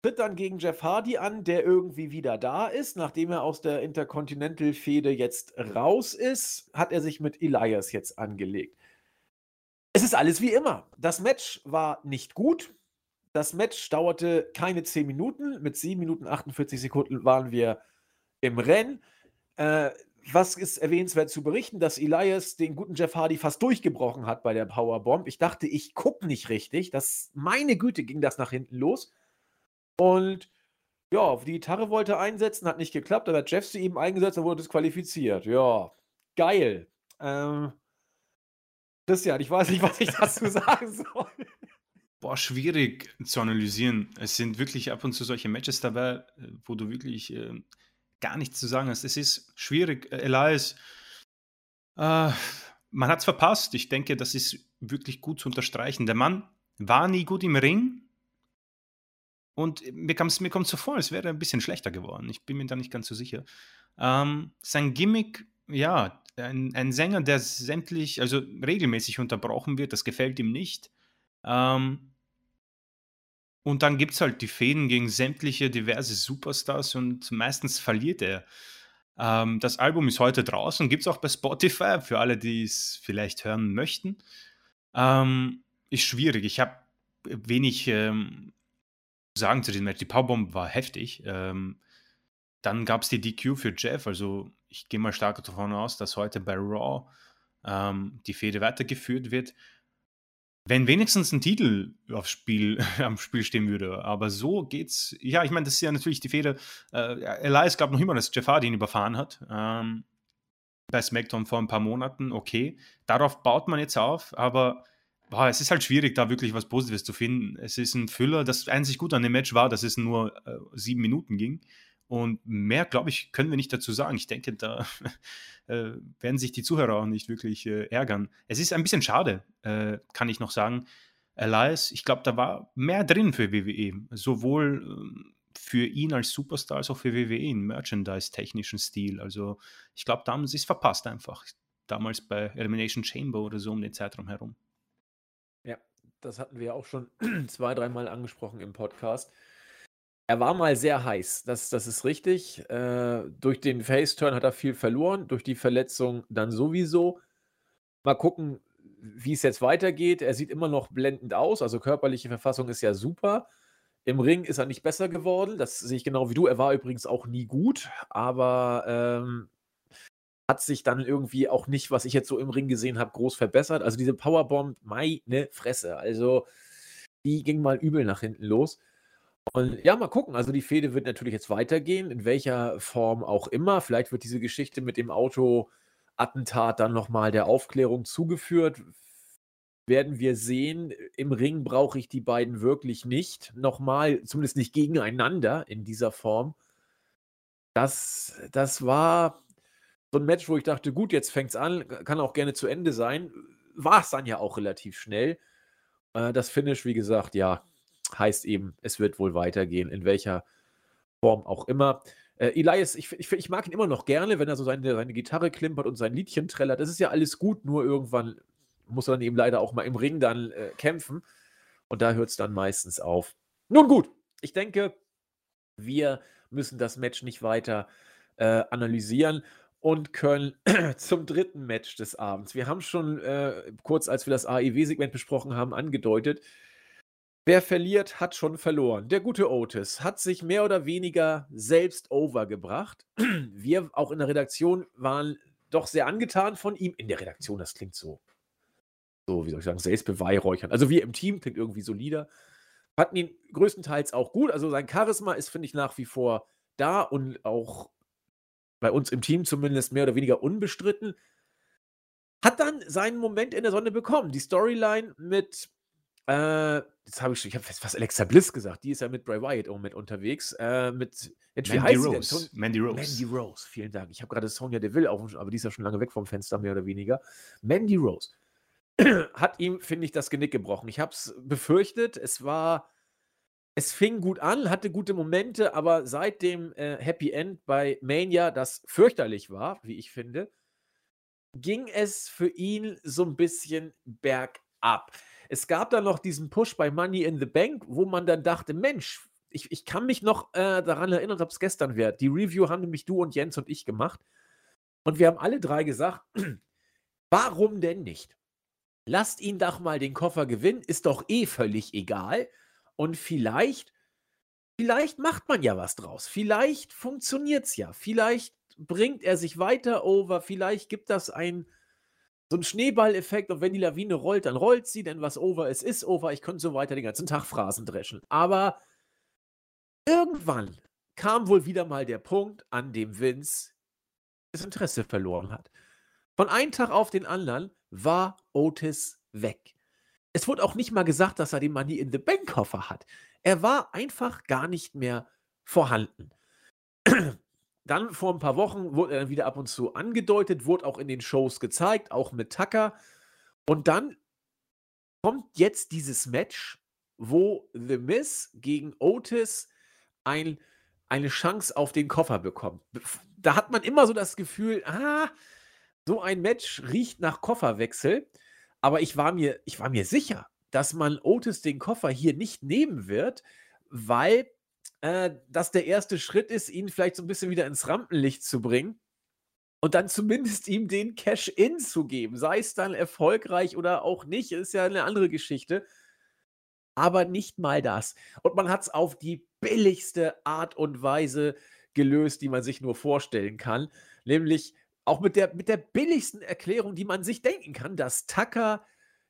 tritt dann gegen Jeff Hardy an, der irgendwie wieder da ist. Nachdem er aus der Intercontinental-Fehde jetzt raus ist, hat er sich mit Elias jetzt angelegt. Es ist alles wie immer. Das Match war nicht gut. Das Match dauerte keine 10 Minuten. Mit 7 Minuten 48 Sekunden waren wir im Rennen. Äh, was ist erwähnenswert zu berichten, dass Elias den guten Jeff Hardy fast durchgebrochen hat bei der Powerbomb. Ich dachte, ich gucke nicht richtig. Das, meine Güte, ging das nach hinten los. Und ja, die Gitarre wollte einsetzen, hat nicht geklappt. Dann hat Jeff sie eben eingesetzt und wurde disqualifiziert. Ja, geil. Ähm, Christian, ich weiß nicht, was ich dazu sagen soll. Boah, schwierig zu analysieren. Es sind wirklich ab und zu solche Matches dabei, wo du wirklich äh, gar nichts zu sagen hast. Es ist schwierig. Äh, Elias, äh, man hat es verpasst. Ich denke, das ist wirklich gut zu unterstreichen. Der Mann war nie gut im Ring, und mir, mir kommt so vor, es wäre ein bisschen schlechter geworden. Ich bin mir da nicht ganz so sicher. Ähm, sein Gimmick, ja, ein, ein, Sänger, der sämtlich, also regelmäßig unterbrochen wird, das gefällt ihm nicht. Ähm, und dann gibt es halt die Fäden gegen sämtliche diverse Superstars und meistens verliert er. Ähm, das Album ist heute draußen, gibt es auch bei Spotify, für alle, die es vielleicht hören möchten. Ähm, ist schwierig. Ich habe wenig ähm, sagen zu diesem Match. Die Powerbomb war heftig. Ähm, dann gab es die DQ für Jeff. Also ich gehe mal stark davon aus, dass heute bei Raw ähm, die Fehde weitergeführt wird. Wenn wenigstens ein Titel aufs Spiel, am Spiel stehen würde. Aber so geht's. Ja, ich meine, das ist ja natürlich die Fehde. Äh, Elias gab noch immer, dass Jeff Hardy ihn überfahren hat. Ähm, bei SmackDown vor ein paar Monaten. Okay. Darauf baut man jetzt auf, aber boah, es ist halt schwierig, da wirklich was Positives zu finden. Es ist ein Füller. Das einzig Gute an dem Match war, dass es nur äh, sieben Minuten ging. Und mehr, glaube ich, können wir nicht dazu sagen. Ich denke, da äh, werden sich die Zuhörer auch nicht wirklich äh, ärgern. Es ist ein bisschen schade, äh, kann ich noch sagen. Elias, ich glaube, da war mehr drin für WWE. Sowohl ähm, für ihn als Superstar als auch für WWE einen Merchandise-technischen Stil. Also ich glaube, da haben sie es verpasst einfach. Damals bei Elimination Chamber oder so um den Zeitraum herum. Ja, das hatten wir auch schon zwei, dreimal angesprochen im Podcast. Er war mal sehr heiß, das, das ist richtig. Äh, durch den Face-Turn hat er viel verloren, durch die Verletzung dann sowieso. Mal gucken, wie es jetzt weitergeht. Er sieht immer noch blendend aus, also körperliche Verfassung ist ja super. Im Ring ist er nicht besser geworden, das sehe ich genau wie du. Er war übrigens auch nie gut, aber ähm, hat sich dann irgendwie auch nicht, was ich jetzt so im Ring gesehen habe, groß verbessert. Also diese Powerbomb, meine Fresse. Also die ging mal übel nach hinten los. Und ja, mal gucken. Also die Fehde wird natürlich jetzt weitergehen, in welcher Form auch immer. Vielleicht wird diese Geschichte mit dem Auto-Attentat dann nochmal der Aufklärung zugeführt. Werden wir sehen. Im Ring brauche ich die beiden wirklich nicht. Nochmal, zumindest nicht gegeneinander in dieser Form. Das, das war so ein Match, wo ich dachte, gut, jetzt fängt es an, kann auch gerne zu Ende sein. War es dann ja auch relativ schnell. Äh, das Finish, wie gesagt, ja, heißt eben, es wird wohl weitergehen, in welcher Form auch immer. Äh, Elias, ich, ich, ich, mag ihn immer noch gerne, wenn er so seine, seine Gitarre klimpert und sein Liedchen trällert. Das ist ja alles gut, nur irgendwann muss er dann eben leider auch mal im Ring dann äh, kämpfen. Und da hört es dann meistens auf. Nun gut, ich denke, wir müssen das Match nicht weiter äh, analysieren und können zum dritten Match des Abends. Wir haben schon äh, kurz, als wir das AEW-Segment besprochen haben, angedeutet, wer verliert, hat schon verloren. Der gute Otis hat sich mehr oder weniger selbst overgebracht. Wir auch in der Redaktion waren doch sehr angetan von ihm. In der Redaktion, das klingt so, so wie soll ich sagen, selbstbeweihräuchern. Also wir im Team klingt irgendwie solider. Hatten ihn größtenteils auch gut. Also sein Charisma ist, finde ich, nach wie vor da und auch bei uns im Team zumindest mehr oder weniger unbestritten, hat dann seinen Moment in der Sonne bekommen. Die Storyline mit, äh, jetzt habe ich, ich habe fast Alexa Bliss gesagt, die ist ja mit Bray Wyatt auch mit unterwegs, äh, mit, wie Mandy Rose. Mandy Rose. Mandy Rose, vielen Dank. Ich habe gerade Sonja Deville auch, aber die ist ja schon lange weg vom Fenster, mehr oder weniger. Mandy Rose hat ihm, finde ich, das Genick gebrochen. Ich habe es befürchtet, es war es fing gut an, hatte gute Momente, aber seit dem äh, Happy End bei Mania, das fürchterlich war, wie ich finde, ging es für ihn so ein bisschen bergab. Es gab dann noch diesen Push bei Money in the Bank, wo man dann dachte, Mensch, ich, ich kann mich noch äh, daran erinnern, ob es gestern wäre. Die Review haben nämlich du und Jens und ich gemacht. Und wir haben alle drei gesagt, warum denn nicht? Lasst ihn doch mal den Koffer gewinnen, ist doch eh völlig egal. Und vielleicht, vielleicht macht man ja was draus. Vielleicht funktioniert es ja. Vielleicht bringt er sich weiter over. Vielleicht gibt das ein so einen Schneeballeffekt und wenn die Lawine rollt, dann rollt sie, denn was over ist, ist over. Ich könnte so weiter den ganzen Tag Phrasen dreschen. Aber irgendwann kam wohl wieder mal der Punkt, an dem Vince das Interesse verloren hat. Von einem Tag auf den anderen war Otis weg. Es wurde auch nicht mal gesagt, dass er den Money in the Bank Koffer hat. Er war einfach gar nicht mehr vorhanden. Dann vor ein paar Wochen wurde er dann wieder ab und zu angedeutet, wurde auch in den Shows gezeigt, auch mit Tucker. Und dann kommt jetzt dieses Match, wo The Miz gegen Otis ein, eine Chance auf den Koffer bekommt. Da hat man immer so das Gefühl, ah, so ein Match riecht nach Kofferwechsel. Aber ich war mir, ich war mir sicher, dass man Otis den Koffer hier nicht nehmen wird, weil äh, das der erste Schritt ist, ihn vielleicht so ein bisschen wieder ins Rampenlicht zu bringen und dann zumindest ihm den Cash-In zu geben. Sei es dann erfolgreich oder auch nicht, ist ja eine andere Geschichte. Aber nicht mal das. Und man hat es auf die billigste Art und Weise gelöst, die man sich nur vorstellen kann. Nämlich auch mit der, mit der billigsten Erklärung, die man sich denken kann, dass Tucker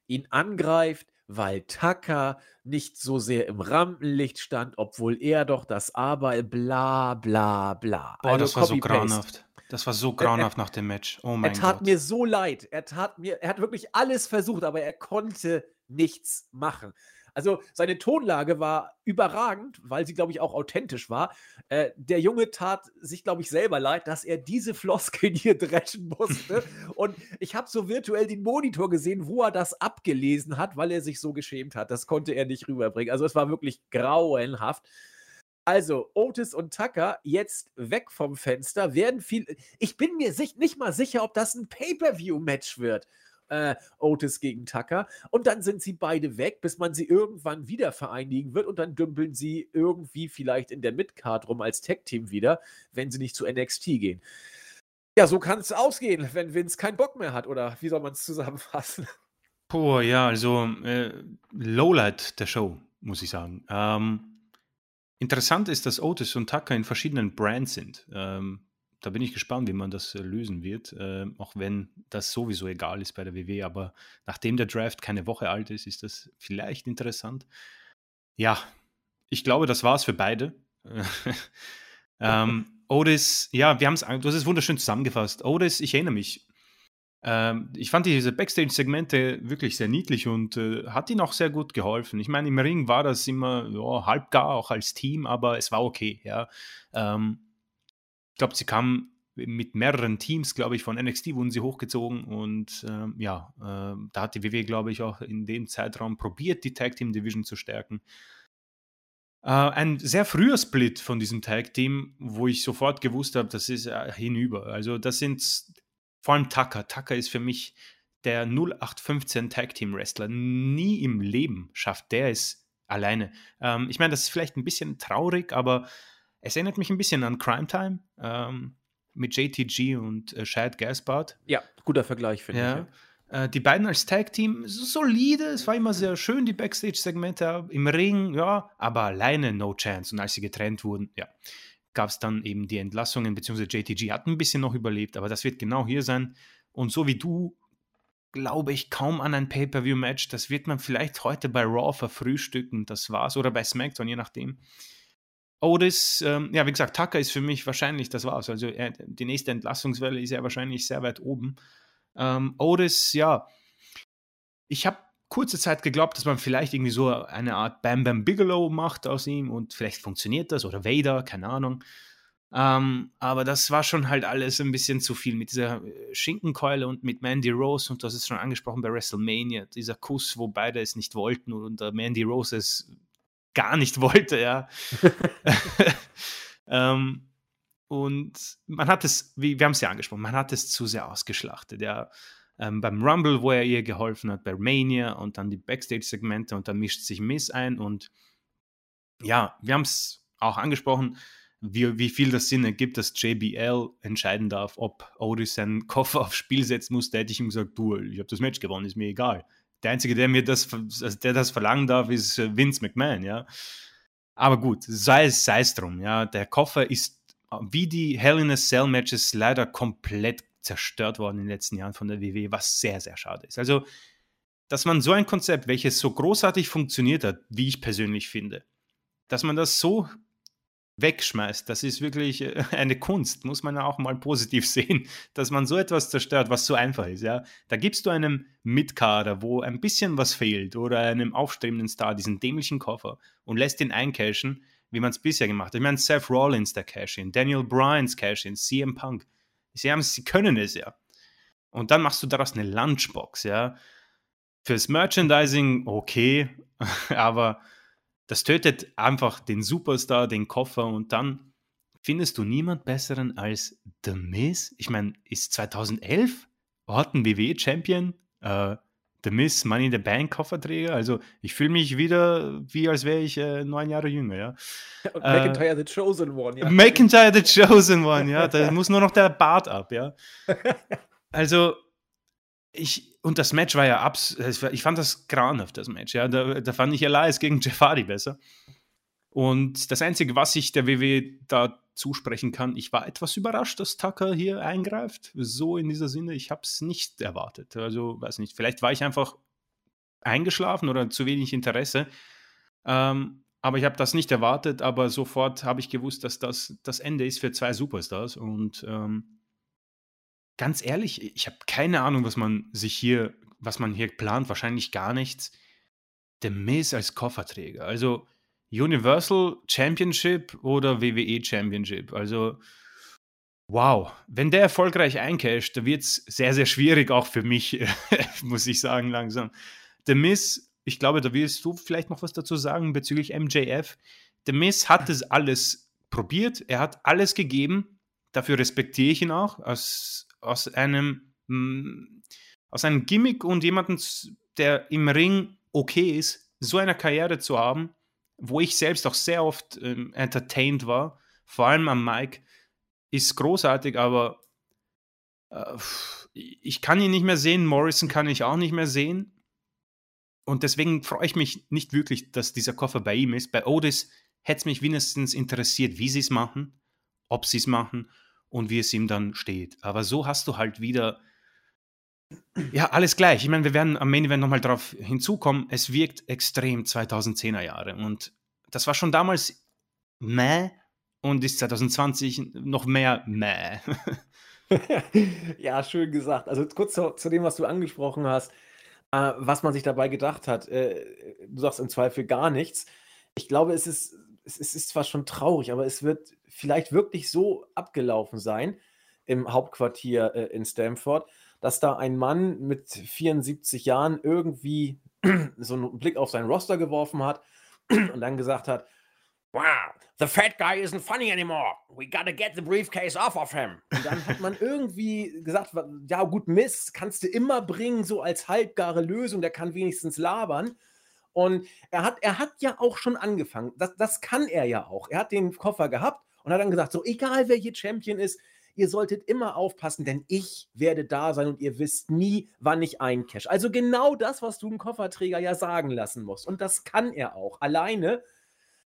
ihn angreift, weil Tucker nicht so sehr im Rampenlicht stand, obwohl er doch das Aber, bla bla bla. Boah, also das war so grauenhaft. Das war so grauenhaft nach dem Match. Oh mein Gott. Er tat Gott. mir so leid. Er tat mir, er hat wirklich alles versucht, aber er konnte nichts machen. Also seine Tonlage war überragend, weil sie, glaube ich, auch authentisch war. Äh, der Junge tat sich, glaube ich, selber leid, dass er diese Floskeln hier dreschen musste. Und ich habe so virtuell den Monitor gesehen, wo er das abgelesen hat, weil er sich so geschämt hat. Das konnte er nicht rüberbringen. Also es war wirklich grauenhaft. Also, Otis und Tucker jetzt weg vom Fenster, werden viel. Ich bin mir sich, nicht mal sicher, ob das ein Pay-Per-View-Match wird. Äh, Otis gegen Tucker. Und dann sind sie beide weg, bis man sie irgendwann wieder vereinigen wird. Und dann dümpeln sie irgendwie vielleicht in der Midcard rum als Tag-Team wieder, wenn sie nicht zu NXT gehen. Ja, so kann es ausgehen, wenn Vince keinen Bock mehr hat. Oder wie soll man es zusammenfassen? Boah, ja, also äh, Lowlight der Show, muss ich sagen. Ähm, Interessant ist, dass Otis und Tucker in verschiedenen Brands sind. Ähm, da bin ich gespannt, wie man das äh, lösen wird, äh, auch wenn das sowieso egal ist bei der WW. Aber nachdem der Draft keine Woche alt ist, ist das vielleicht interessant. Ja, ich glaube, das war es für beide. ähm, Otis, ja, wir haben es, du hast es wunderschön zusammengefasst. Otis, ich erinnere mich, ähm, ich fand diese Backstage-Segmente wirklich sehr niedlich und äh, hat ihnen auch sehr gut geholfen. Ich meine, im Ring war das immer ja, halbgar, auch als Team, aber es war okay. Ja. Ähm, ich glaube, sie kamen mit mehreren Teams, glaube ich, von NXT wurden sie hochgezogen und ähm, ja, äh, da hat die WWE, glaube ich, auch in dem Zeitraum probiert, die Tag Team Division zu stärken. Äh, ein sehr früher Split von diesem Tag Team, wo ich sofort gewusst habe, das ist äh, hinüber. Also das sind vor allem Tucker. Tucker ist für mich der 0815 Tag Team Wrestler. Nie im Leben schafft der es alleine. Ähm, ich meine, das ist vielleicht ein bisschen traurig, aber es erinnert mich ein bisschen an Crime Time ähm, mit JTG und äh, Shad Gaspard. Ja, guter Vergleich, finde ja. ich. Ja. Äh, die beiden als Tag Team, solide, es war immer sehr schön, die Backstage-Segmente im Ring, ja, aber alleine no chance. Und als sie getrennt wurden, ja, gab es dann eben die Entlassungen, beziehungsweise JTG hat ein bisschen noch überlebt, aber das wird genau hier sein. Und so wie du, glaube ich kaum an ein Pay-Per-View-Match. Das wird man vielleicht heute bei Raw verfrühstücken, das war's, oder bei SmackDown, je nachdem. Otis, ähm, ja, wie gesagt, Tucker ist für mich wahrscheinlich, das war's. Also er, die nächste Entlassungswelle ist ja wahrscheinlich sehr weit oben. Ähm, Otis, ja, ich habe kurze Zeit geglaubt, dass man vielleicht irgendwie so eine Art Bam Bam Bigelow macht aus ihm und vielleicht funktioniert das oder Vader, keine Ahnung. Ähm, aber das war schon halt alles ein bisschen zu viel mit dieser äh, Schinkenkeule und mit Mandy Rose und das ist schon angesprochen bei WrestleMania, dieser Kuss, wo beide es nicht wollten und uh, Mandy Rose es gar nicht wollte, ja. ähm, und man hat es, wie, wir haben es ja angesprochen, man hat es zu sehr ausgeschlachtet, ja ähm, beim Rumble, wo er ihr geholfen hat, bei Mania und dann die Backstage-Segmente und dann mischt sich Miss ein und ja, wir haben es auch angesprochen, wie, wie viel das Sinn ergibt, dass JBL entscheiden darf, ob Otis seinen Koffer aufs Spiel setzen muss. Da hätte ich ihm gesagt, du, ich habe das Match gewonnen, ist mir egal. Der Einzige, der mir das, also der das verlangen darf, ist äh, Vince McMahon, ja. Aber gut, sei es, sei es drum, ja. Der Koffer ist wie die Hell in a Cell Matches leider komplett zerstört worden in den letzten Jahren von der WW, was sehr, sehr schade ist. Also, dass man so ein Konzept, welches so großartig funktioniert hat, wie ich persönlich finde, dass man das so wegschmeißt, das ist wirklich äh, eine Kunst, muss man ja auch mal positiv sehen, dass man so etwas zerstört, was so einfach ist. Ja? Da gibst du einem Mitkader, wo ein bisschen was fehlt, oder einem aufstrebenden Star diesen dämlichen Koffer und lässt ihn eincashen, wie man es bisher gemacht hat. Ich meine, Seth Rollins der Cash-In, Daniel Bryans Cash-In, CM Punk. Sie, haben, sie können es ja. Und dann machst du daraus eine Lunchbox, ja. Fürs Merchandising okay, aber das tötet einfach den Superstar, den Koffer und dann findest du niemand besseren als The Miz. Ich meine, ist 2011 Orton WWE Champion, äh, The Miz Money in the Bank Kofferträger. Also ich fühle mich wieder wie als wäre ich äh, neun Jahre jünger, ja. Und McIntyre äh, the Chosen One, ja. McIntyre the Chosen One, ja. Da muss nur noch der Bart ab, ja. Also ich, und das Match war ja abs, ich fand das grauenhaft, das Match, ja. Da, da fand ich Elias gegen Hardy besser. Und das Einzige, was ich der WWE da zusprechen kann, ich war etwas überrascht, dass Tucker hier eingreift. So in dieser Sinne, ich habe es nicht erwartet. Also, weiß nicht, vielleicht war ich einfach eingeschlafen oder zu wenig Interesse. Ähm, aber ich habe das nicht erwartet, aber sofort habe ich gewusst, dass das das Ende ist für zwei Superstars. Und ähm, ganz ehrlich, ich habe keine Ahnung, was man sich hier, was man hier plant, wahrscheinlich gar nichts. Der Miss als Kofferträger. Also Universal Championship oder WWE Championship. Also, wow. Wenn der erfolgreich eincasht, da wird es sehr, sehr schwierig, auch für mich, muss ich sagen, langsam. The Miss, ich glaube, da wirst du vielleicht noch was dazu sagen bezüglich MJF. The Miss hat es alles probiert, er hat alles gegeben. Dafür respektiere ich ihn auch aus, aus einem mm, aus einem Gimmick und jemanden, der im Ring okay ist, so eine Karriere zu haben, wo ich selbst auch sehr oft ähm, entertained war, vor allem am Mic, ist großartig, aber äh, ich kann ihn nicht mehr sehen, Morrison kann ich auch nicht mehr sehen. Und deswegen freue ich mich nicht wirklich, dass dieser Koffer bei ihm ist. Bei Otis hätte es mich wenigstens interessiert, wie sie es machen, ob sie es machen und wie es ihm dann steht. Aber so hast du halt wieder ja, alles gleich. Ich meine, wir werden am Main Event nochmal darauf hinzukommen. Es wirkt extrem 2010er Jahre. Und das war schon damals meh und ist 2020 noch mehr meh. ja, schön gesagt. Also kurz zu, zu, dem, was du angesprochen hast, äh, was man sich dabei gedacht hat. Äh, du sagst im Zweifel gar nichts. Ich glaube, es ist, es ist zwar schon traurig, aber es wird vielleicht wirklich so abgelaufen sein im Hauptquartier äh, in Stamford, dass da ein Mann mit 74 Jahren irgendwie so einen Blick auf sein Roster geworfen hat und dann gesagt hat, wow, the fat guy isn't funny anymore. We gotta get the briefcase off of him. Und dann hat man irgendwie gesagt, ja gut, Mist, kannst du immer bringen, so als halbgare Lösung, der kann wenigstens labern. Und er hat, er hat ja auch schon angefangen. Das, das kann er ja auch. Er hat den Koffer gehabt und hat dann gesagt, so egal wer hier Champion ist, ihr solltet immer aufpassen, denn ich werde da sein und ihr wisst nie, wann ich eincash. Also genau das, was du dem Kofferträger ja sagen lassen musst. Und das kann er auch. Alleine,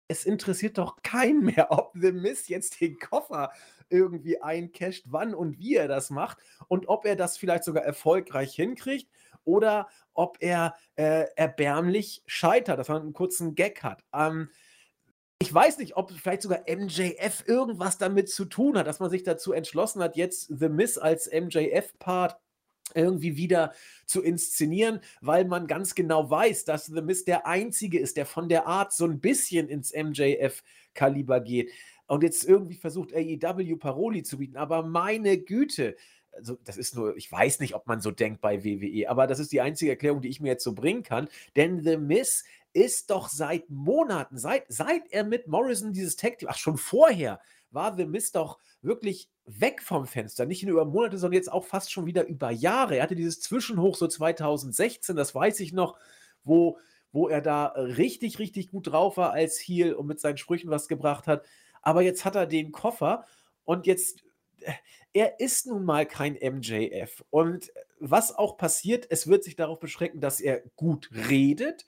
es interessiert doch keinen mehr, ob The Miss jetzt den Koffer irgendwie eincasht, wann und wie er das macht und ob er das vielleicht sogar erfolgreich hinkriegt oder ob er äh, erbärmlich scheitert, dass man einen kurzen Gag hat. Ähm, ich weiß nicht, ob vielleicht sogar MJF irgendwas damit zu tun hat, dass man sich dazu entschlossen hat, jetzt The Miss als MJF-Part irgendwie wieder zu inszenieren, weil man ganz genau weiß, dass The Miss der einzige ist, der von der Art so ein bisschen ins MJF-Kaliber geht. Und jetzt irgendwie versucht AEW Paroli zu bieten, aber meine Güte, also das ist nur, ich weiß nicht, ob man so denkt bei WWE, aber das ist die einzige Erklärung, die ich mir jetzt so bringen kann. Denn The Miss ist doch seit Monaten, seit, seit er mit Morrison dieses Tag Team, ach schon vorher, war The Miz doch wirklich weg vom Fenster. Nicht nur über Monate, sondern jetzt auch fast schon wieder über Jahre. Er hatte dieses Zwischenhoch so 2016, das weiß ich noch, wo, wo er da richtig, richtig gut drauf war als Heel und mit seinen Sprüchen was gebracht hat. Aber jetzt hat er den Koffer und jetzt, er ist nun mal kein MJF. Und was auch passiert, es wird sich darauf beschränken, dass er gut redet,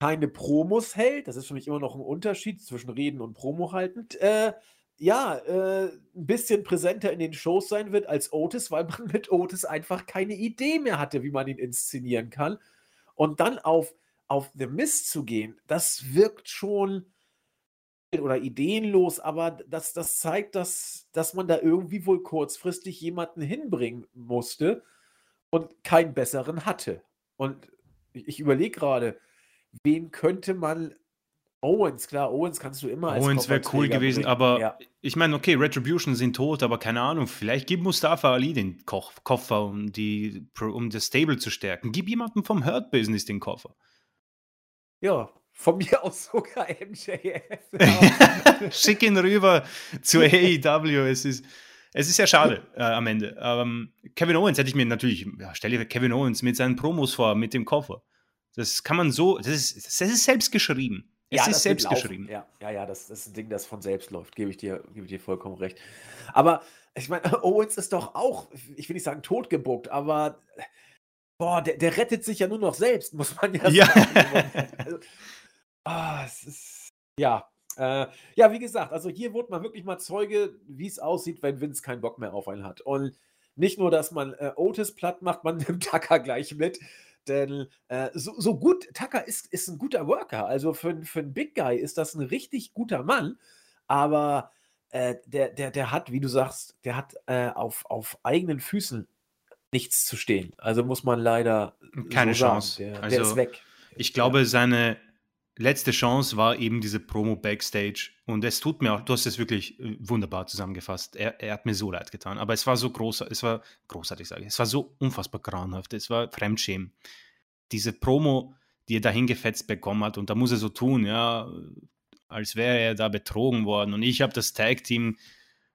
keine Promos hält. Das ist für mich immer noch ein Unterschied zwischen Reden und Promo halten. Äh, ja, äh, ein bisschen präsenter in den Shows sein wird als Otis, weil man mit Otis einfach keine Idee mehr hatte, wie man ihn inszenieren kann. Und dann auf, auf The Mist zu gehen, das wirkt schon oder ideenlos, aber das, das zeigt, dass, dass man da irgendwie wohl kurzfristig jemanden hinbringen musste und keinen besseren hatte. Und ich, überlege gerade, wen könnte man. Owens, klar, Owens kannst du immer als Owens wäre cool gewesen, bringen. aber ja. ich meine, okay, Retribution sind tot, aber keine Ahnung, vielleicht gibt Mustafa Ali den Ko Koffer, um, die, um das Stable zu stärken. Gib jemandem vom Hurt Business den Koffer. Ja, von mir aus sogar MJF. Schick ihn rüber zu AEW. Es ist, es ist ja schade äh, am Ende. Ähm, Kevin Owens hätte ich mir natürlich, ja, stell dir Kevin Owens mit seinen Promos vor, mit dem Koffer. Das kann man so, das ist, das ist selbst geschrieben. Es ja, ist selbst geschrieben. Ja, ja, ja, das, das ist ein Ding, das von selbst läuft, gebe ich dir, gebe ich dir vollkommen recht. Aber ich meine, Owens ist doch auch, ich will nicht sagen totgebuckt, aber boah, der, der rettet sich ja nur noch selbst, muss man ja, ja. sagen. also, oh, es ist, ja, äh, ja, wie gesagt, also hier wurde man wirklich mal Zeuge, wie es aussieht, wenn Vince keinen Bock mehr auf einen hat. Und nicht nur, dass man äh, Otis platt macht, man nimmt Tucker gleich mit. Denn äh, so, so, gut, Tucker ist, ist ein guter Worker. Also für, für einen Big Guy ist das ein richtig guter Mann. Aber äh, der, der, der hat, wie du sagst, der hat äh, auf, auf eigenen Füßen nichts zu stehen. Also muss man leider. Keine so Chance. Der, also, der ist weg. Ich glaube, seine letzte Chance war eben diese Promo Backstage. Und es tut mir auch, du hast es wirklich äh, wunderbar zusammengefasst. Er, er hat mir so leid getan. Aber es war so groß, es war großartig, sage ich. Es war so unfassbar grauenhaft. Es war Fremdschämen. Diese Promo, die er dahin gefetzt bekommen hat. Und da muss er so tun, ja, als wäre er da betrogen worden. Und ich habe das Tag-Team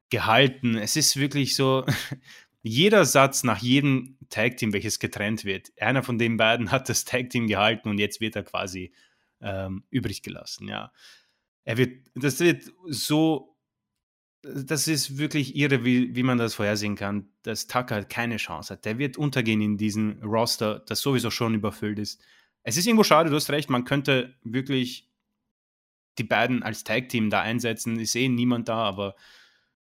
gehalten. Es ist wirklich so, jeder Satz nach jedem Tag-Team, welches getrennt wird, einer von den beiden hat das Tag-Team gehalten und jetzt wird er quasi ähm, übrig gelassen. Ja, er wird, das wird so das ist wirklich irre, wie, wie man das vorhersehen kann, dass Tucker keine Chance hat. Der wird untergehen in diesem Roster, das sowieso schon überfüllt ist. Es ist irgendwo schade, du hast recht, man könnte wirklich die beiden als Tag-Team da einsetzen. Ich sehe niemand da, aber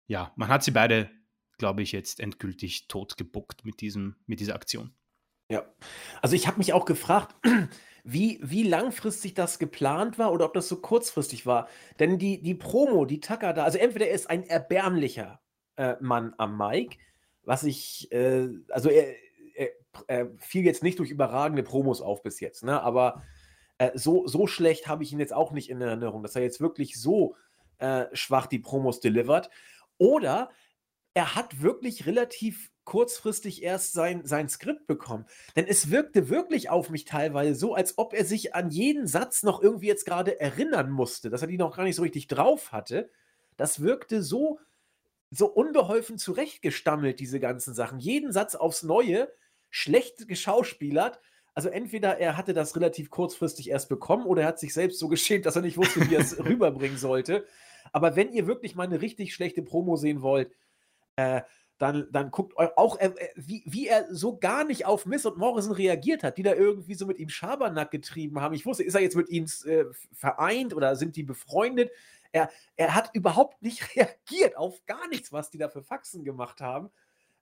ja, man hat sie beide, glaube ich, jetzt endgültig tot gebuckt mit, diesem, mit dieser Aktion. Ja, also ich habe mich auch gefragt, wie, wie langfristig das geplant war oder ob das so kurzfristig war. Denn die, die Promo, die Tucker da, also entweder er ist ein erbärmlicher äh, Mann am Mike, was ich, äh, also er, er, er, fiel jetzt nicht durch überragende Promos auf bis jetzt, ne? aber äh, so, so schlecht habe ich ihn jetzt auch nicht in Erinnerung, dass er jetzt wirklich so äh, schwach die Promos delivert. Oder er hat wirklich relativ kurzfristig erst sein, sein Skript bekommen. Denn es wirkte wirklich auf mich teilweise so, als ob er sich an jeden Satz noch irgendwie jetzt gerade erinnern musste, dass er die noch gar nicht so richtig drauf hatte. Das wirkte so, so unbeholfen zurechtgestammelt, diese ganzen Sachen. Jeden Satz aufs Neue, schlecht geschauspielert. Also entweder er hatte das relativ kurzfristig erst bekommen oder er hat sich selbst so geschämt, dass er nicht wusste, wie er es rüberbringen sollte. Aber wenn ihr wirklich mal eine richtig schlechte Promo sehen wollt, äh, dann, dann guckt auch, äh, wie, wie er so gar nicht auf Miss und Morrison reagiert hat, die da irgendwie so mit ihm Schabernack getrieben haben. Ich wusste, ist er jetzt mit ihnen äh, vereint oder sind die befreundet? Er, er hat überhaupt nicht reagiert auf gar nichts, was die da für Faxen gemacht haben.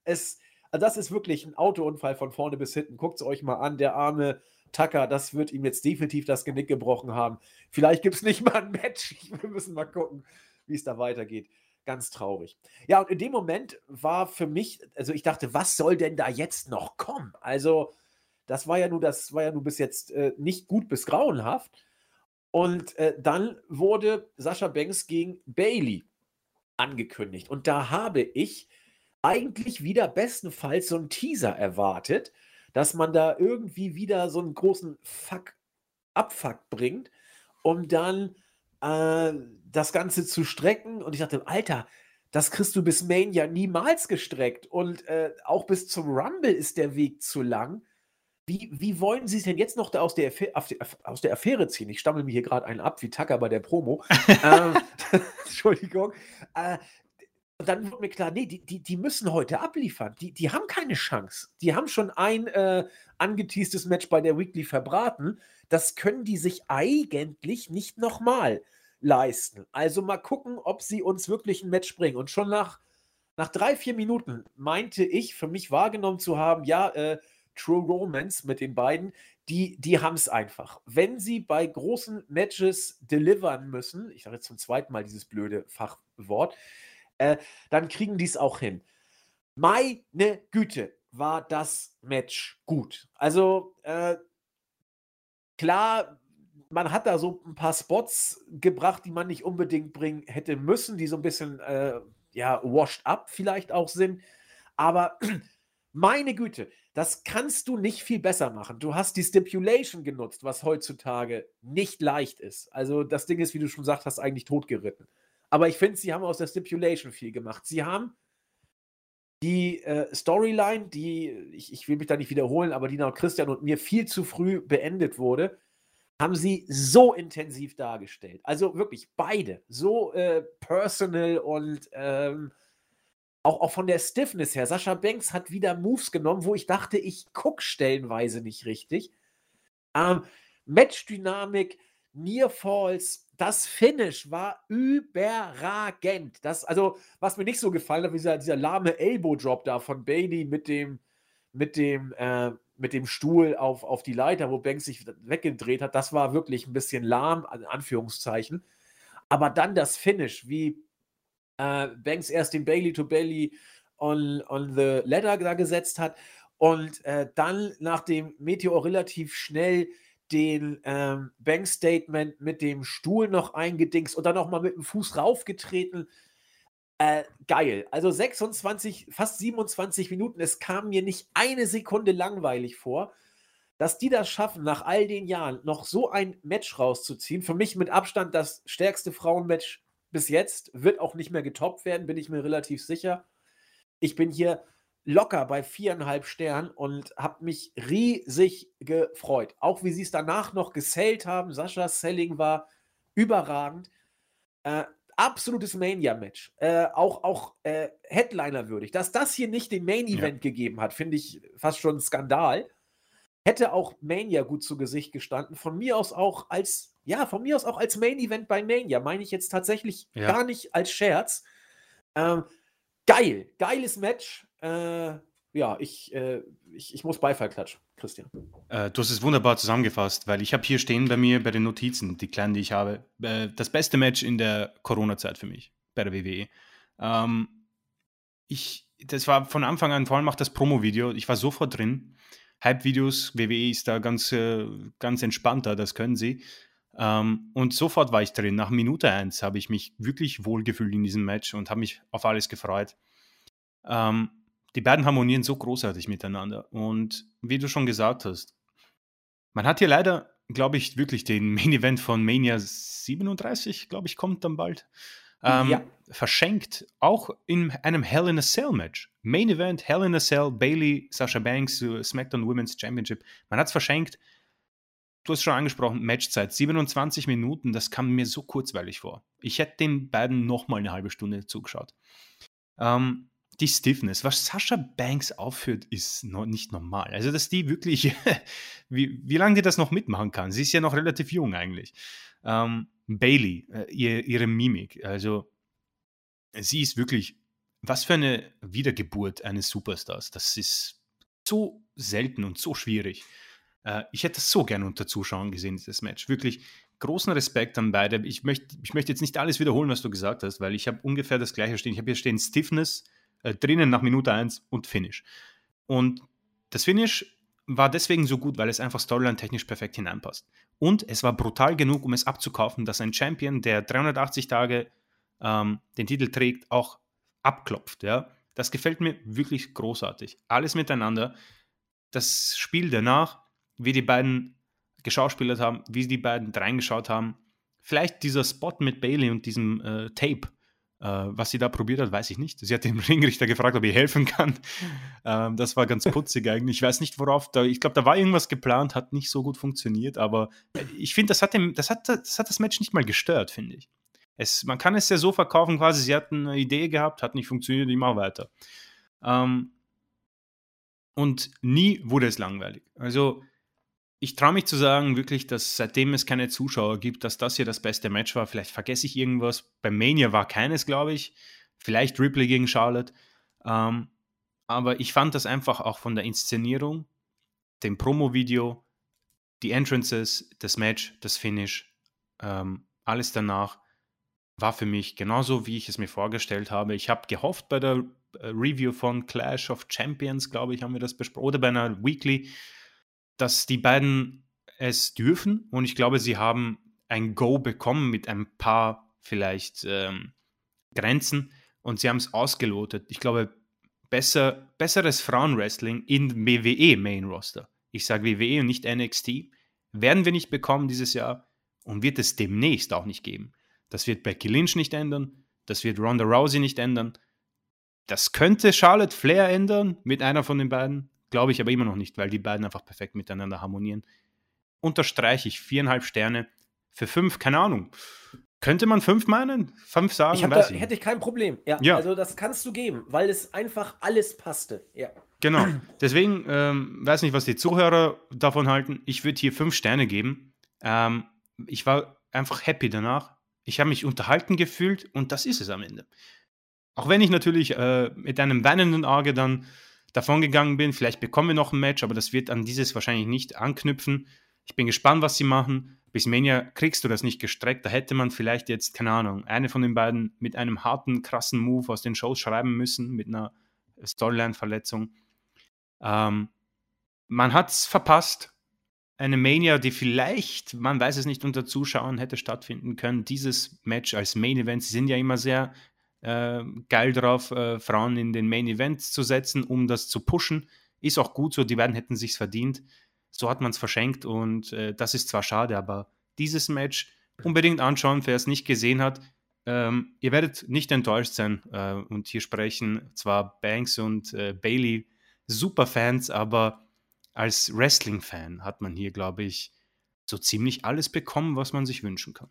Es, also das ist wirklich ein Autounfall von vorne bis hinten. Guckt es euch mal an, der arme Tucker, das wird ihm jetzt definitiv das Genick gebrochen haben. Vielleicht gibt es nicht mal ein Match. Wir müssen mal gucken, wie es da weitergeht ganz traurig. Ja, und in dem Moment war für mich, also ich dachte, was soll denn da jetzt noch kommen? Also, das war ja nur, das war ja nur bis jetzt äh, nicht gut bis grauenhaft. Und äh, dann wurde Sascha Banks gegen Bailey angekündigt. Und da habe ich eigentlich wieder bestenfalls so einen Teaser erwartet, dass man da irgendwie wieder so einen großen Fuck, Abfuck bringt, um dann äh, das Ganze zu strecken. Und ich dachte, Alter, das kriegst du bis Main ja niemals gestreckt. Und äh, auch bis zum Rumble ist der Weg zu lang. Wie, wie wollen sie es denn jetzt noch da aus der, aus der Affäre ziehen? Ich stammel mir hier gerade einen ab, wie Tucker bei der Promo. ähm, Entschuldigung. Äh, und dann wird mir klar, nee, die, die, die müssen heute abliefern. Die, die haben keine Chance. Die haben schon ein äh, angeteastes Match bei der Weekly verbraten. Das können die sich eigentlich nicht nochmal leisten. Also mal gucken, ob sie uns wirklich ein Match bringen. Und schon nach, nach drei, vier Minuten meinte ich, für mich wahrgenommen zu haben, ja, äh, True Romance mit den beiden, die, die haben es einfach. Wenn sie bei großen Matches delivern müssen, ich sage jetzt zum zweiten Mal dieses blöde Fachwort, äh, dann kriegen die es auch hin. Meine Güte, war das Match gut. Also, äh, klar, man hat da so ein paar Spots gebracht, die man nicht unbedingt bringen hätte müssen, die so ein bisschen, äh, ja, washed up vielleicht auch sind. Aber meine Güte, das kannst du nicht viel besser machen. Du hast die Stipulation genutzt, was heutzutage nicht leicht ist. Also das Ding ist, wie du schon gesagt hast, eigentlich totgeritten. Aber ich finde, sie haben aus der Stipulation viel gemacht. Sie haben die äh, Storyline, die, ich, ich will mich da nicht wiederholen, aber die nach Christian und mir viel zu früh beendet wurde, haben sie so intensiv dargestellt. Also wirklich beide. So äh, personal und ähm, auch, auch von der Stiffness her. Sascha Banks hat wieder Moves genommen, wo ich dachte, ich gucke stellenweise nicht richtig. Ähm, Matchdynamik, Near Falls, das Finish war überragend. Das, also, was mir nicht so gefallen hat, dieser, dieser lahme Elbow-Drop da von Bailey mit dem, mit dem, äh, mit dem Stuhl auf, auf die Leiter, wo Banks sich weggedreht hat, das war wirklich ein bisschen lahm, in Anführungszeichen. Aber dann das Finish, wie äh, Banks erst den Bailey to Bailey on, on the ladder da gesetzt hat und äh, dann nach dem Meteor relativ schnell den ähm, Bank-Statement mit dem Stuhl noch eingedingst und dann noch mal mit dem Fuß raufgetreten. Äh, geil. Also 26, fast 27 Minuten. Es kam mir nicht eine Sekunde langweilig vor. dass die das schaffen, nach all den Jahren noch so ein Match rauszuziehen. Für mich mit Abstand das stärkste Frauenmatch bis jetzt. Wird auch nicht mehr getoppt werden, bin ich mir relativ sicher. Ich bin hier locker bei viereinhalb Sternen und habe mich riesig gefreut. Auch wie sie es danach noch gesellt haben. Saschas Selling war überragend. Äh, absolutes Mania-Match. Äh, auch auch äh, Headliner-würdig. Dass das hier nicht den Main-Event ja. gegeben hat, finde ich fast schon ein Skandal. Hätte auch Mania gut zu Gesicht gestanden. Von mir aus auch als, ja, von mir aus auch als Main-Event bei Mania. Meine ich jetzt tatsächlich ja. gar nicht als Scherz. Ähm, geil, geiles Match. Äh, ja, ich, äh, ich, ich muss Beifall klatschen, Christian. Äh, du hast es wunderbar zusammengefasst, weil ich habe hier stehen bei mir bei den Notizen, die kleinen, die ich habe, äh, das beste Match in der Corona-Zeit für mich bei der WWE. Ähm, ich, das war von Anfang an, vor allem auch das Promo-Video, ich war sofort drin. Hype-Videos, WWE ist da ganz, äh, ganz entspannter, das können sie. Ähm, und sofort war ich drin. Nach Minute 1 habe ich mich wirklich wohlgefühlt in diesem Match und habe mich auf alles gefreut. Ähm, die beiden harmonieren so großartig miteinander. Und wie du schon gesagt hast, man hat hier leider, glaube ich, wirklich den Main Event von Mania 37, glaube ich, kommt dann bald ähm, ja. verschenkt, auch in einem Hell in a Cell Match. Main Event, Hell in a Cell, Bailey, Sasha Banks, SmackDown Women's Championship. Man hat es verschenkt. Du hast schon angesprochen, Matchzeit, 27 Minuten, das kam mir so kurzweilig vor. Ich hätte den beiden nochmal eine halbe Stunde zugeschaut. Ähm, die Stiffness, was Sasha Banks aufführt, ist noch nicht normal. Also, dass die wirklich, wie, wie lange die das noch mitmachen kann. Sie ist ja noch relativ jung eigentlich. Ähm, Bailey, äh, ihr, ihre Mimik. Also, sie ist wirklich, was für eine Wiedergeburt eines Superstars. Das ist so selten und so schwierig. Äh, ich hätte das so gerne unter Zuschauern gesehen, dieses Match. Wirklich großen Respekt an beide. Ich möchte, ich möchte jetzt nicht alles wiederholen, was du gesagt hast, weil ich habe ungefähr das gleiche stehen. Ich habe hier stehen Stiffness äh, drinnen nach Minute 1 und Finish. Und das Finish war deswegen so gut, weil es einfach storyline-technisch perfekt hineinpasst. Und es war brutal genug, um es abzukaufen, dass ein Champion, der 380 Tage ähm, den Titel trägt, auch abklopft. Ja? Das gefällt mir wirklich großartig. Alles miteinander. Das Spiel danach, wie die beiden geschauspielert haben, wie die beiden reingeschaut haben. Vielleicht dieser Spot mit Bailey und diesem äh, Tape, äh, was sie da probiert hat, weiß ich nicht. Sie hat den Ringrichter gefragt, ob ich helfen kann. Ähm, das war ganz putzig eigentlich. Ich weiß nicht, worauf da. Ich glaube, da war irgendwas geplant, hat nicht so gut funktioniert, aber äh, ich finde, das, hat das, hat, das hat das Match nicht mal gestört, finde ich. Es, man kann es ja so verkaufen, quasi, sie hat eine Idee gehabt, hat nicht funktioniert, ich mache weiter. Ähm, und nie wurde es langweilig. Also, ich traue mich zu sagen, wirklich, dass seitdem es keine Zuschauer gibt, dass das hier das beste Match war. Vielleicht vergesse ich irgendwas. Bei Mania war keines, glaube ich. Vielleicht Ripley gegen Charlotte. Ähm, aber ich fand das einfach auch von der Inszenierung, dem Promo-Video, die Entrances, das Match, das Finish, ähm, alles danach war für mich genauso, wie ich es mir vorgestellt habe. Ich habe gehofft bei der äh, Review von Clash of Champions, glaube ich, haben wir das besprochen, oder bei einer Weekly, dass die beiden es dürfen und ich glaube, sie haben ein Go bekommen mit ein paar vielleicht ähm, Grenzen und sie haben es ausgelotet. Ich glaube, besser, besseres Frauenwrestling in WWE Main Roster. Ich sage WWE und nicht NXT. Werden wir nicht bekommen dieses Jahr und wird es demnächst auch nicht geben. Das wird Becky Lynch nicht ändern, das wird Ronda Rousey nicht ändern. Das könnte Charlotte Flair ändern mit einer von den beiden. Glaube ich aber immer noch nicht, weil die beiden einfach perfekt miteinander harmonieren. Unterstreiche ich viereinhalb Sterne für fünf, keine Ahnung. Könnte man fünf meinen? Fünf sagen? Ich da, hätte ich kein Problem. Ja, ja, Also das kannst du geben, weil es einfach alles passte. Ja. Genau. Deswegen ähm, weiß nicht, was die Zuhörer davon halten. Ich würde hier fünf Sterne geben. Ähm, ich war einfach happy danach. Ich habe mich unterhalten gefühlt und das ist es am Ende. Auch wenn ich natürlich äh, mit einem weinenden Auge dann davon gegangen bin. Vielleicht bekommen wir noch ein Match, aber das wird an dieses wahrscheinlich nicht anknüpfen. Ich bin gespannt, was sie machen. Bis Mania kriegst du das nicht gestreckt. Da hätte man vielleicht jetzt, keine Ahnung, eine von den beiden mit einem harten, krassen Move aus den Shows schreiben müssen, mit einer Storyline-Verletzung. Ähm, man hat es verpasst. Eine Mania, die vielleicht, man weiß es nicht, unter Zuschauern hätte stattfinden können. Dieses Match als Main Event, sie sind ja immer sehr äh, geil drauf, äh, Frauen in den Main Event zu setzen, um das zu pushen. Ist auch gut so, die beiden hätten sich's verdient. so hat man es verschenkt und äh, das ist zwar schade, aber dieses Match unbedingt anschauen, wer es nicht gesehen hat. Ähm, ihr werdet nicht enttäuscht sein äh, und hier sprechen zwar Banks und äh, Bailey super Fans, aber als Wrestling-Fan hat man hier, glaube ich, so ziemlich alles bekommen, was man sich wünschen kann.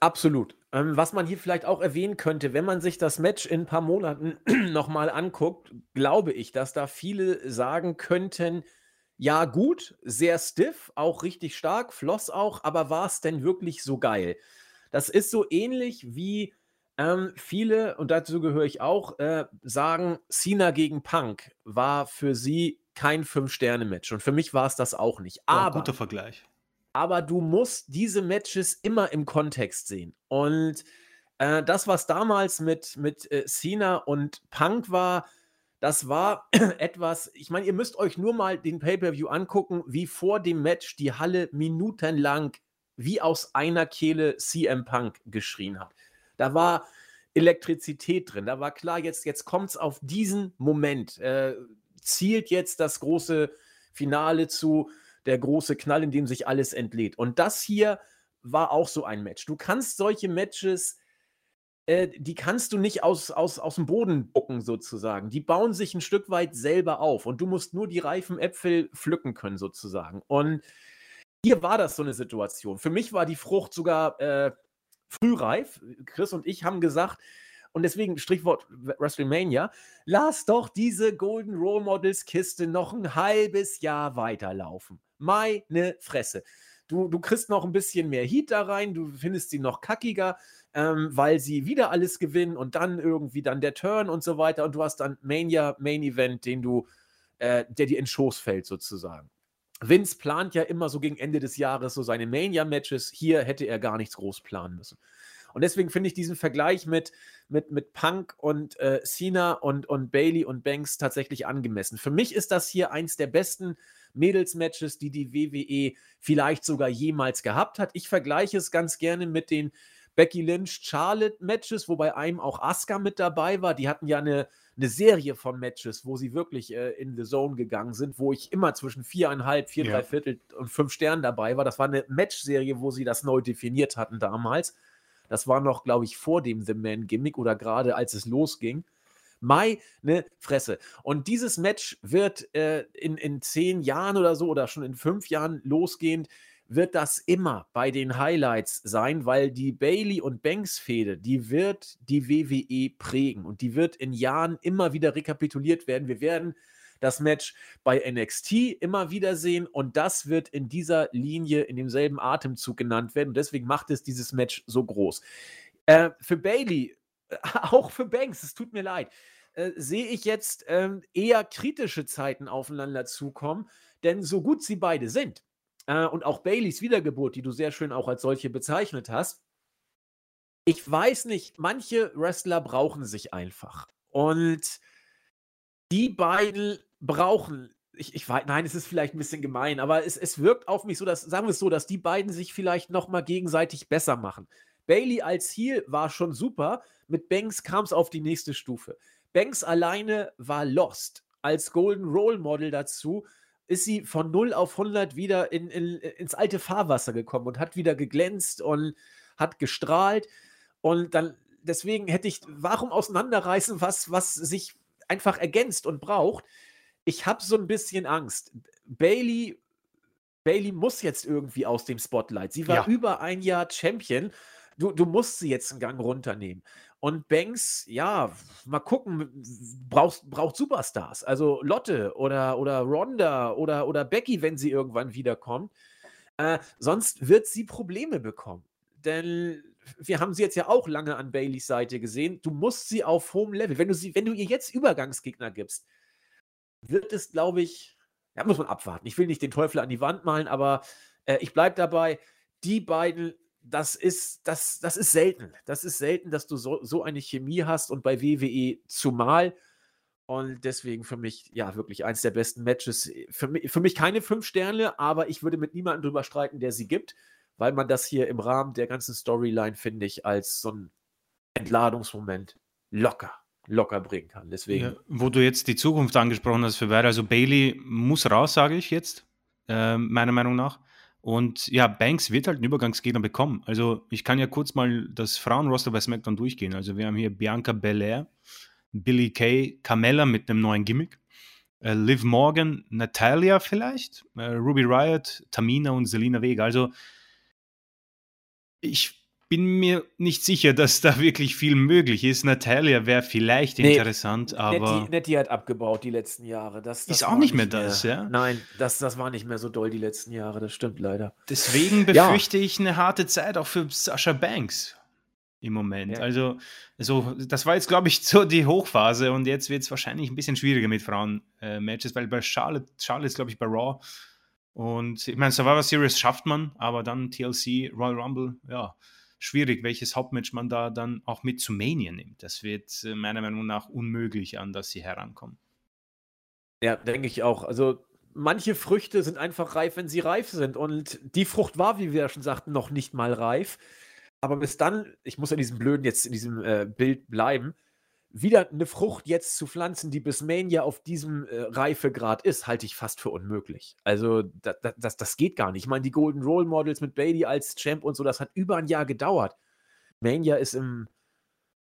Absolut. Ähm, was man hier vielleicht auch erwähnen könnte, wenn man sich das Match in ein paar Monaten nochmal anguckt, glaube ich, dass da viele sagen könnten, ja gut, sehr stiff, auch richtig stark, floss auch, aber war es denn wirklich so geil? Das ist so ähnlich wie ähm, viele, und dazu gehöre ich auch, äh, sagen, Cena gegen Punk war für sie kein Fünf-Sterne-Match. Und für mich war es das auch nicht. Aber, guter Vergleich. Aber du musst diese Matches immer im Kontext sehen. Und äh, das, was damals mit, mit äh, Cena und Punk war, das war etwas, ich meine, ihr müsst euch nur mal den Pay-Per-View angucken, wie vor dem Match die Halle minutenlang wie aus einer Kehle CM Punk geschrien hat. Da war Elektrizität drin. Da war klar, jetzt, jetzt kommt es auf diesen Moment. Äh, zielt jetzt das große Finale zu, der große Knall, in dem sich alles entlädt. Und das hier war auch so ein Match. Du kannst solche Matches, äh, die kannst du nicht aus, aus, aus dem Boden bucken, sozusagen. Die bauen sich ein Stück weit selber auf und du musst nur die reifen Äpfel pflücken können, sozusagen. Und hier war das so eine Situation. Für mich war die Frucht sogar äh, frühreif. Chris und ich haben gesagt, und deswegen Strichwort WrestleMania, lass doch diese Golden Role Models Kiste noch ein halbes Jahr weiterlaufen. Meine Fresse. Du, du kriegst noch ein bisschen mehr Heat da rein, du findest sie noch kackiger, ähm, weil sie wieder alles gewinnen und dann irgendwie dann der Turn und so weiter und du hast dann Mania Main Event, den du, äh, der dir in Schoß fällt sozusagen. Vince plant ja immer so gegen Ende des Jahres so seine Mania-Matches. Hier hätte er gar nichts groß planen müssen. Und deswegen finde ich diesen Vergleich mit, mit, mit Punk und äh, Cena und, und Bailey und Banks tatsächlich angemessen. Für mich ist das hier eins der besten Mädels-Matches, die die WWE vielleicht sogar jemals gehabt hat. Ich vergleiche es ganz gerne mit den Becky Lynch Charlotte Matches, wobei einem auch Asuka mit dabei war. Die hatten ja eine, eine Serie von Matches, wo sie wirklich äh, in the Zone gegangen sind, wo ich immer zwischen viereinhalb, vier, ja. drei Viertel und fünf Sternen dabei war. Das war eine Match-Serie, wo sie das neu definiert hatten damals. Das war noch, glaube ich, vor dem The Man Gimmick oder gerade als es losging. Mai, ne Fresse. Und dieses Match wird äh, in, in zehn Jahren oder so oder schon in fünf Jahren losgehend wird das immer bei den Highlights sein, weil die Bailey und Banks Fehde, die wird die WWE prägen und die wird in Jahren immer wieder rekapituliert werden. Wir werden das Match bei NXT immer wieder sehen und das wird in dieser Linie, in demselben Atemzug genannt werden und deswegen macht es dieses Match so groß. Äh, für Bailey, äh, auch für Banks, es tut mir leid, äh, sehe ich jetzt ähm, eher kritische Zeiten aufeinander zukommen, denn so gut sie beide sind, äh, und auch Baileys Wiedergeburt, die du sehr schön auch als solche bezeichnet hast. Ich weiß nicht, manche Wrestler brauchen sich einfach. Und die beiden brauchen, ich, ich weiß, nein, es ist vielleicht ein bisschen gemein, aber es, es wirkt auf mich so, dass, sagen wir es so, dass die beiden sich vielleicht nochmal gegenseitig besser machen. Bailey als Heel war schon super, mit Banks kam es auf die nächste Stufe. Banks alleine war lost. Als Golden Role Model dazu ist sie von 0 auf 100 wieder in, in, ins alte Fahrwasser gekommen und hat wieder geglänzt und hat gestrahlt. Und dann, deswegen hätte ich, warum auseinanderreißen, was, was sich einfach ergänzt und braucht? Ich habe so ein bisschen Angst. Bailey, Bailey muss jetzt irgendwie aus dem Spotlight. Sie war ja. über ein Jahr Champion. Du, du musst sie jetzt einen Gang runternehmen. Und Banks, ja, mal gucken, braucht, braucht Superstars. Also Lotte oder, oder Ronda oder, oder Becky, wenn sie irgendwann wiederkommt. Äh, sonst wird sie Probleme bekommen. Denn wir haben sie jetzt ja auch lange an Baileys Seite gesehen. Du musst sie auf hohem Level. Wenn du, sie, wenn du ihr jetzt Übergangsgegner gibst, wird es, glaube ich, ja, muss man abwarten. Ich will nicht den Teufel an die Wand malen, aber äh, ich bleibe dabei. Die beiden das ist, das, das ist selten. Das ist selten, dass du so, so eine Chemie hast und bei WWE zumal. Und deswegen für mich, ja, wirklich eins der besten Matches. Für mich, für mich keine fünf Sterne, aber ich würde mit niemandem drüber streiten, der sie gibt, weil man das hier im Rahmen der ganzen Storyline, finde ich, als so ein Entladungsmoment locker locker bringen kann. Deswegen. Ja, wo du jetzt die Zukunft angesprochen hast für beide, also Bailey muss raus, sage ich jetzt, äh, meiner Meinung nach. Und ja, Banks wird halt einen Übergangsgegner bekommen. Also ich kann ja kurz mal das Frauenroster bei SmackDown durchgehen. Also wir haben hier Bianca Belair, Billy Kay, Carmella mit einem neuen Gimmick, äh, Liv Morgan, Natalia vielleicht, äh, Ruby Riot, Tamina und Selina Vega. Also ich bin mir nicht sicher, dass da wirklich viel möglich ist. Natalia wäre vielleicht nee, interessant, aber. Nettie, Nettie, hat abgebaut die letzten Jahre. Das, das ist auch nicht mehr das, mehr. ja? Nein, das, das war nicht mehr so doll die letzten Jahre, das stimmt leider. Deswegen befürchte ja. ich eine harte Zeit auch für Sascha Banks im Moment. Ja. Also, also, das war jetzt, glaube ich, so die Hochphase und jetzt wird es wahrscheinlich ein bisschen schwieriger mit Frauen-Matches, äh, weil bei Charlotte, Charlotte ist, glaube ich, bei Raw. Und ich meine, Survivor Series schafft man, aber dann TLC, Royal Rumble, ja schwierig, welches Hauptmatch man da dann auch mit zu Mania nimmt. Das wird äh, meiner Meinung nach unmöglich, an das sie herankommen. Ja, denke ich auch. Also manche Früchte sind einfach reif, wenn sie reif sind. Und die Frucht war, wie wir ja schon sagten, noch nicht mal reif. Aber bis dann, ich muss in diesem blöden jetzt in diesem äh, Bild bleiben, wieder eine Frucht jetzt zu pflanzen, die bis Mania auf diesem äh, Reifegrad ist, halte ich fast für unmöglich. Also da, da, das, das geht gar nicht. Ich meine, die Golden Role Models mit Bailey als Champ und so, das hat über ein Jahr gedauert. Mania ist im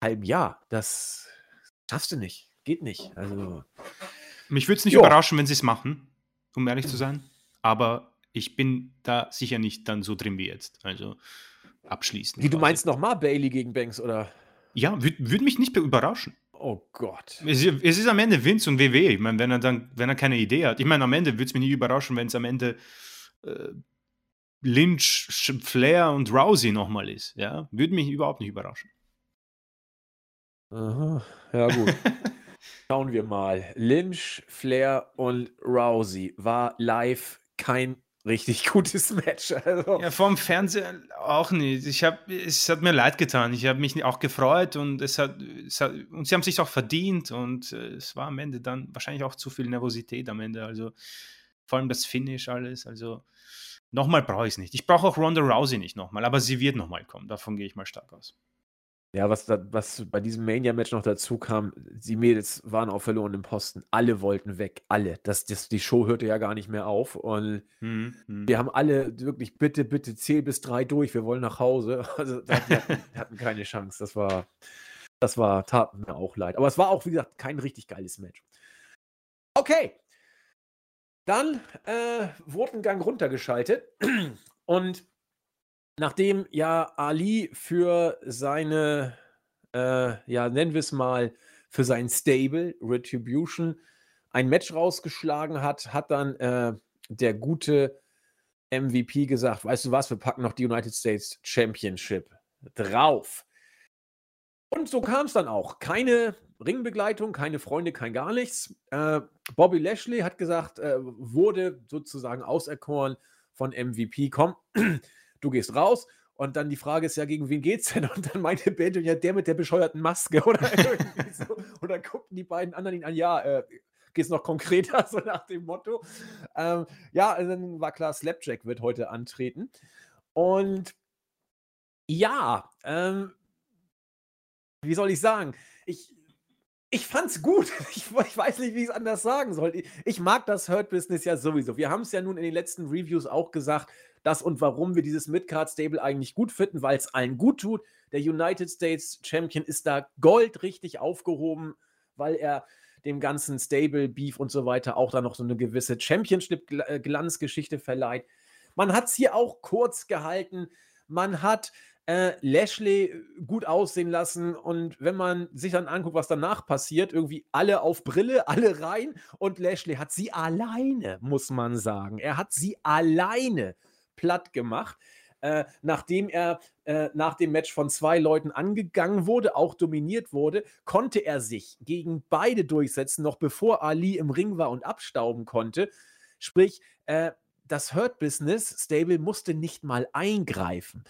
halben Jahr. Das schaffst du nicht. Geht nicht. Also. Mich würde es nicht jo. überraschen, wenn sie es machen, um ehrlich zu sein. Aber ich bin da sicher nicht dann so drin wie jetzt. Also abschließend. Wie, du meinst nochmal Bailey gegen Banks, oder? Ja, würde würd mich nicht überraschen. Oh Gott. Es, es, ist am Ende Vince und WWE. Ich meine, wenn er dann, wenn er keine Idee hat. Ich meine, am Ende würde es mich nicht überraschen, wenn es am Ende äh, Lynch, Flair und Rousey nochmal ist. Ja, würde mich überhaupt nicht überraschen. Aha. Ja, gut. Schauen wir mal. Lynch, Flair und Rousey war live kein richtig gutes Match. Also. Ja, vom Fernseher auch nicht. Ich hab, es hat mir leid getan. Ich habe mich auch gefreut und es hat, es hat, und sie haben sich auch verdient und äh, es war am Ende dann wahrscheinlich auch zu viel Nervosität am Ende. Also vor allem das Finish alles. Also nochmal brauche ich es nicht. Ich brauche auch Ronda Rousey nicht nochmal, aber sie wird nochmal kommen. Davon gehe ich mal stark aus. Ja, was, da, was bei diesem Mania-Match noch dazu kam, die Mädels waren auf verlorenem Posten. Alle wollten weg, alle. Das, das, die Show hörte ja gar nicht mehr auf. Und mhm. wir haben alle wirklich, bitte, bitte, zähl bis drei durch, wir wollen nach Hause. Also die hatten, die hatten keine Chance. Das war, das war, tat mir auch leid. Aber es war auch, wie gesagt, kein richtig geiles Match. Okay. Dann äh, wurde ein Gang runtergeschaltet. Und Nachdem ja Ali für seine, äh, ja, nennen wir es mal, für sein Stable Retribution ein Match rausgeschlagen hat, hat dann äh, der gute MVP gesagt, weißt du was, wir packen noch die United States Championship drauf. Und so kam es dann auch. Keine Ringbegleitung, keine Freunde, kein gar nichts. Äh, Bobby Lashley hat gesagt, äh, wurde sozusagen auserkoren von MVP. Komm, du gehst raus und dann die Frage ist ja, gegen wen geht's denn? Und dann meinte Benjamin, ja, der mit der bescheuerten Maske oder irgendwie so. Und dann guckten die beiden anderen ihn an, ja, äh, geht's noch konkreter, so nach dem Motto. Ähm, ja, dann war klar, Slapjack wird heute antreten. Und ja, ähm, wie soll ich sagen? Ich, ich fand's gut. Ich, ich weiß nicht, wie ich es anders sagen soll. Ich, ich mag das Hurt Business ja sowieso. Wir haben es ja nun in den letzten Reviews auch gesagt, das und warum wir dieses Midcard-Stable eigentlich gut finden, weil es allen gut tut. Der United States Champion ist da goldrichtig aufgehoben, weil er dem ganzen Stable, Beef und so weiter auch da noch so eine gewisse Championship-Glanzgeschichte verleiht. Man hat es hier auch kurz gehalten. Man hat äh, Lashley gut aussehen lassen und wenn man sich dann anguckt, was danach passiert, irgendwie alle auf Brille, alle rein und Lashley hat sie alleine, muss man sagen. Er hat sie alleine platt gemacht. Äh, nachdem er äh, nach dem Match von zwei Leuten angegangen wurde, auch dominiert wurde, konnte er sich gegen beide durchsetzen, noch bevor Ali im Ring war und abstauben konnte. Sprich, äh, das Hurt Business Stable musste nicht mal eingreifen.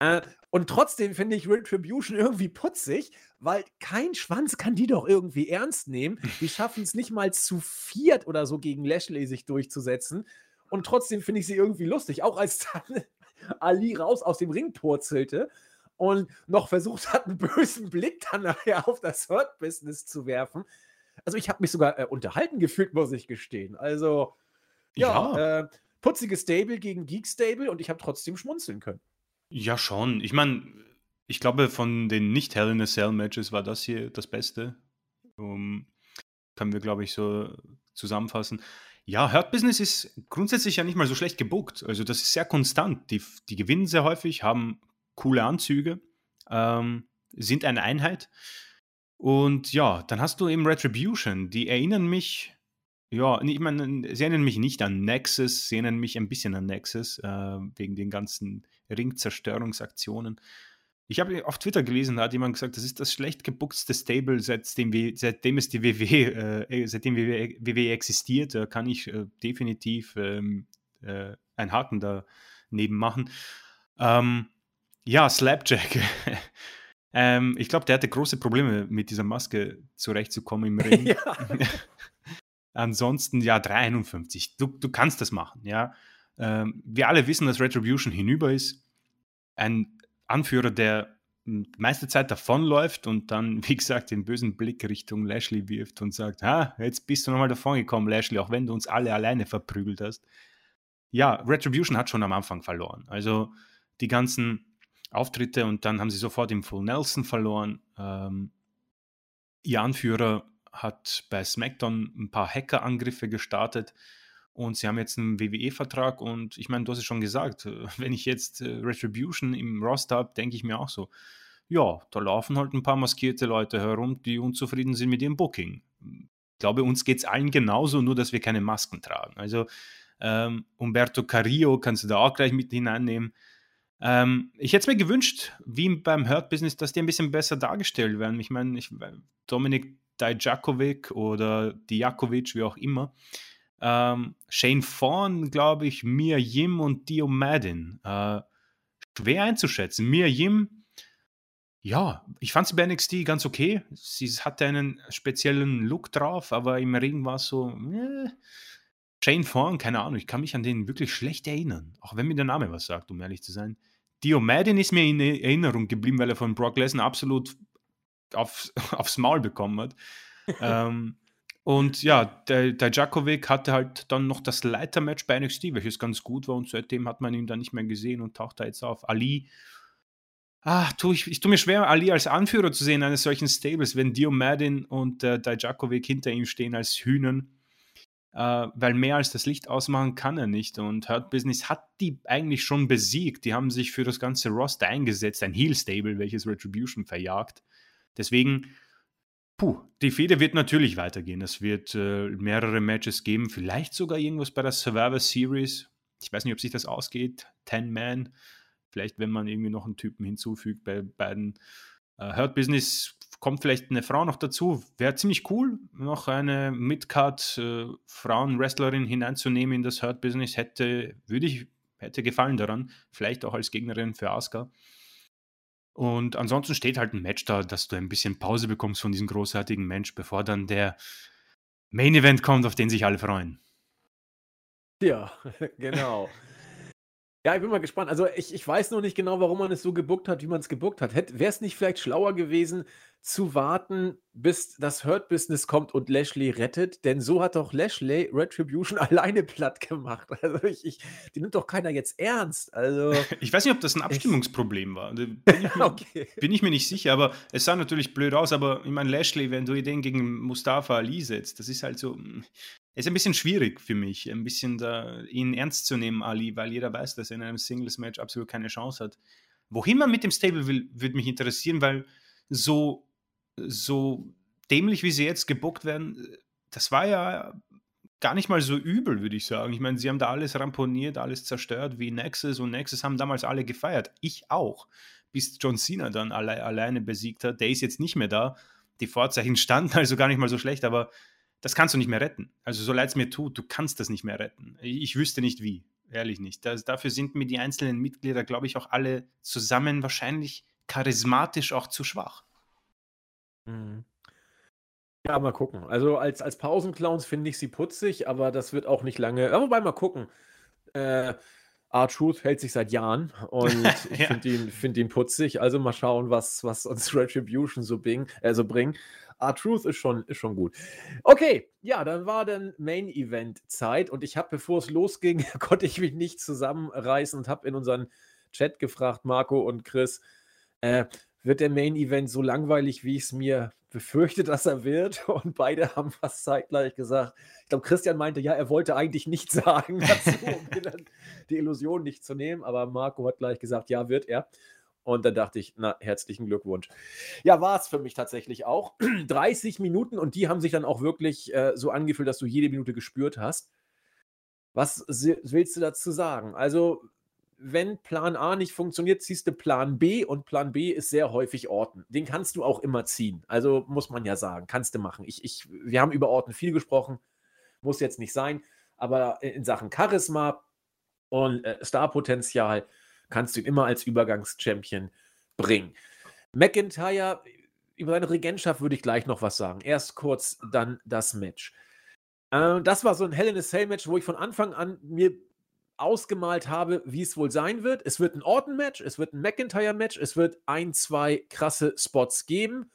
Äh, und trotzdem finde ich Retribution irgendwie putzig, weil kein Schwanz kann die doch irgendwie ernst nehmen. Die schaffen es nicht mal zu viert oder so gegen Lashley sich durchzusetzen. Und trotzdem finde ich sie irgendwie lustig. Auch als dann Ali raus aus dem Ring purzelte und noch versucht hat, einen bösen Blick dann nachher auf das Hurt-Business zu werfen. Also ich habe mich sogar äh, unterhalten gefühlt, muss ich gestehen. Also ja, ja. Äh, putziges Stable gegen Geek Stable und ich habe trotzdem schmunzeln können. Ja, schon. Ich meine, ich glaube, von den nicht Hell in a Cell Matches war das hier das Beste. Um, können wir, glaube ich, so zusammenfassen. Ja, Hurt Business ist grundsätzlich ja nicht mal so schlecht gebuckt. Also das ist sehr konstant. Die, die gewinnen sehr häufig, haben coole Anzüge, ähm, sind eine Einheit. Und ja, dann hast du eben Retribution. Die erinnern mich, ja, ich meine, sie erinnern mich nicht an Nexus, sie erinnern mich ein bisschen an Nexus, äh, wegen den ganzen Ringzerstörungsaktionen. Ich habe auf Twitter gelesen, da hat jemand gesagt, das ist das schlecht gebuchtste Stable, seitdem, seitdem es die WWE, äh, seitdem WWE, WWE existiert. Da kann ich äh, definitiv ähm, äh, einen Haken daneben machen. Ähm, ja, Slapjack. ähm, ich glaube, der hatte große Probleme mit dieser Maske zurechtzukommen im Ring. ja. Ansonsten, ja, 351. Du, du kannst das machen, ja. Ähm, wir alle wissen, dass Retribution hinüber ist. Ein Anführer, der meiste Zeit davonläuft und dann, wie gesagt, den bösen Blick Richtung Lashley wirft und sagt, ha, jetzt bist du nochmal davongekommen, Lashley, auch wenn du uns alle alleine verprügelt hast. Ja, Retribution hat schon am Anfang verloren. Also die ganzen Auftritte und dann haben sie sofort im Full Nelson verloren. Ähm, ihr Anführer hat bei SmackDown ein paar Hackerangriffe gestartet und sie haben jetzt einen WWE-Vertrag und ich meine, du hast es schon gesagt, äh, wenn ich jetzt äh, Retribution im Roster habe, denke ich mir auch so, ja, da laufen halt ein paar maskierte Leute herum, die unzufrieden sind mit ihrem Booking. Ich glaube, uns geht es allen genauso, nur dass wir keine Masken tragen. Also ähm, Umberto Carrillo kannst du da auch gleich mit hineinnehmen. Ähm, ich hätte es mir gewünscht, wie beim Hurt Business, dass die ein bisschen besser dargestellt werden. Ich meine, ich, Dominik Dijakovic oder Dijakovic, wie auch immer, ähm, Shane Fawn, glaube ich, Mia Yim und Dio Madden. Äh, schwer einzuschätzen. Mia Yim, ja, ich fand sie bei NXT ganz okay. Sie hatte einen speziellen Look drauf, aber im Ring war es so, äh, Shane Fawn, keine Ahnung, ich kann mich an den wirklich schlecht erinnern. Auch wenn mir der Name was sagt, um ehrlich zu sein. Dio Madden ist mir in Erinnerung geblieben, weil er von Brock Lesnar absolut auf, aufs Maul bekommen hat. ähm, und ja, der, der Djakovic hatte halt dann noch das Leitermatch bei NXT, welches ganz gut war und seitdem hat man ihn dann nicht mehr gesehen und taucht da jetzt auf. Ali, ah, tu ich, ich tue mir schwer, Ali als Anführer zu sehen eines solchen Stables, wenn Dio Madin und äh, Dijakovic hinter ihm stehen als Hühnern, äh, weil mehr als das Licht ausmachen kann er nicht und Hurt Business hat die eigentlich schon besiegt. Die haben sich für das ganze Roster eingesetzt, ein Heel-Stable, welches Retribution verjagt. Deswegen Puh, die Fehde wird natürlich weitergehen. Es wird äh, mehrere Matches geben, vielleicht sogar irgendwas bei der Survivor Series. Ich weiß nicht, ob sich das ausgeht. Ten Man. Vielleicht, wenn man irgendwie noch einen Typen hinzufügt bei beiden. Äh, Hurt Business kommt vielleicht eine Frau noch dazu. Wäre ziemlich cool, noch eine Midcard äh, hineinzunehmen in das Hurt Business. Hätte, würde ich, hätte gefallen daran. Vielleicht auch als Gegnerin für Asuka. Und ansonsten steht halt ein Match da, dass du ein bisschen Pause bekommst von diesem großartigen Mensch, bevor dann der Main Event kommt, auf den sich alle freuen. Ja, genau. Ja, ich bin mal gespannt. Also ich, ich weiß noch nicht genau, warum man es so gebuckt hat, wie man es gebuckt hat. Wäre es nicht vielleicht schlauer gewesen, zu warten, bis das Hurt-Business kommt und Lashley rettet, denn so hat doch Lashley Retribution alleine platt gemacht. Also ich, ich, die nimmt doch keiner jetzt ernst. Also ich weiß nicht, ob das ein Abstimmungsproblem war. Bin ich, mir, okay. bin ich mir nicht sicher, aber es sah natürlich blöd aus. Aber ich meine, Lashley, wenn du den gegen Mustafa Ali setzt, das ist halt so. Hm, ist ein bisschen schwierig für mich, ein bisschen da, ihn ernst zu nehmen, Ali, weil jeder weiß, dass er in einem Singles-Match absolut keine Chance hat. Wohin man mit dem Stable will, würde mich interessieren, weil so so dämlich, wie sie jetzt gebuckt werden, das war ja gar nicht mal so übel, würde ich sagen. Ich meine, sie haben da alles ramponiert, alles zerstört, wie Nexus und Nexus haben damals alle gefeiert. Ich auch, bis John Cena dann alle, alleine besiegt hat. Der ist jetzt nicht mehr da. Die Vorzeichen standen also gar nicht mal so schlecht, aber das kannst du nicht mehr retten. Also so leid es mir tut, du kannst das nicht mehr retten. Ich wüsste nicht wie, ehrlich nicht. Das, dafür sind mir die einzelnen Mitglieder, glaube ich, auch alle zusammen wahrscheinlich charismatisch auch zu schwach. Mhm. Ja, mal gucken. Also als, als Pausenclowns finde ich sie putzig, aber das wird auch nicht lange. Ja, wobei mal gucken. Äh, R-Truth hält sich seit Jahren und ich ja. finde ihn, find ihn putzig. Also mal schauen, was, was uns Retribution so, bring, äh, so bringt. R-Truth ist schon, ist schon gut. Okay, ja, dann war dann Main-Event-Zeit und ich habe, bevor es losging, konnte ich mich nicht zusammenreißen und habe in unseren Chat gefragt, Marco und Chris, äh, wird der Main Event so langweilig, wie ich es mir befürchte, dass er wird? Und beide haben fast zeitgleich gesagt. Ich glaube, Christian meinte, ja, er wollte eigentlich nichts sagen dazu, um die Illusion nicht zu nehmen. Aber Marco hat gleich gesagt, ja, wird er. Und dann dachte ich, na, herzlichen Glückwunsch. Ja, war es für mich tatsächlich auch. 30 Minuten und die haben sich dann auch wirklich äh, so angefühlt, dass du jede Minute gespürt hast. Was willst du dazu sagen? Also, wenn Plan A nicht funktioniert, ziehst du Plan B und Plan B ist sehr häufig Orten. Den kannst du auch immer ziehen. Also muss man ja sagen, kannst du machen. Ich, ich, wir haben über Orten viel gesprochen, muss jetzt nicht sein, aber in Sachen Charisma und äh, Starpotenzial kannst du ihn immer als Übergangschampion bringen. McIntyre, über seine Regentschaft würde ich gleich noch was sagen. Erst kurz, dann das Match. Äh, das war so ein Hell in a Cell Match, wo ich von Anfang an mir ausgemalt habe, wie es wohl sein wird. Es wird ein Orton-Match, es wird ein McIntyre-Match, es wird ein, zwei krasse Spots geben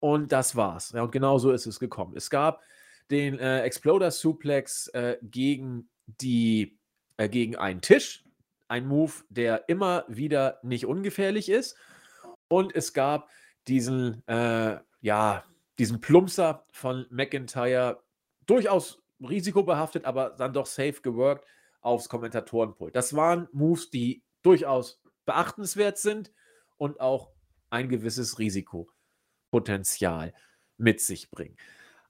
und das war's. Ja, und genau so ist es gekommen. Es gab den äh, Exploder-Suplex äh, gegen äh, gegen einen Tisch. Ein Move, der immer wieder nicht ungefährlich ist. Und es gab diesen, äh, ja, diesen Plumpser von McIntyre, durchaus risikobehaftet, aber dann doch safe geworkt aufs Kommentatorenpult. Das waren Moves, die durchaus beachtenswert sind und auch ein gewisses Risikopotenzial mit sich bringen.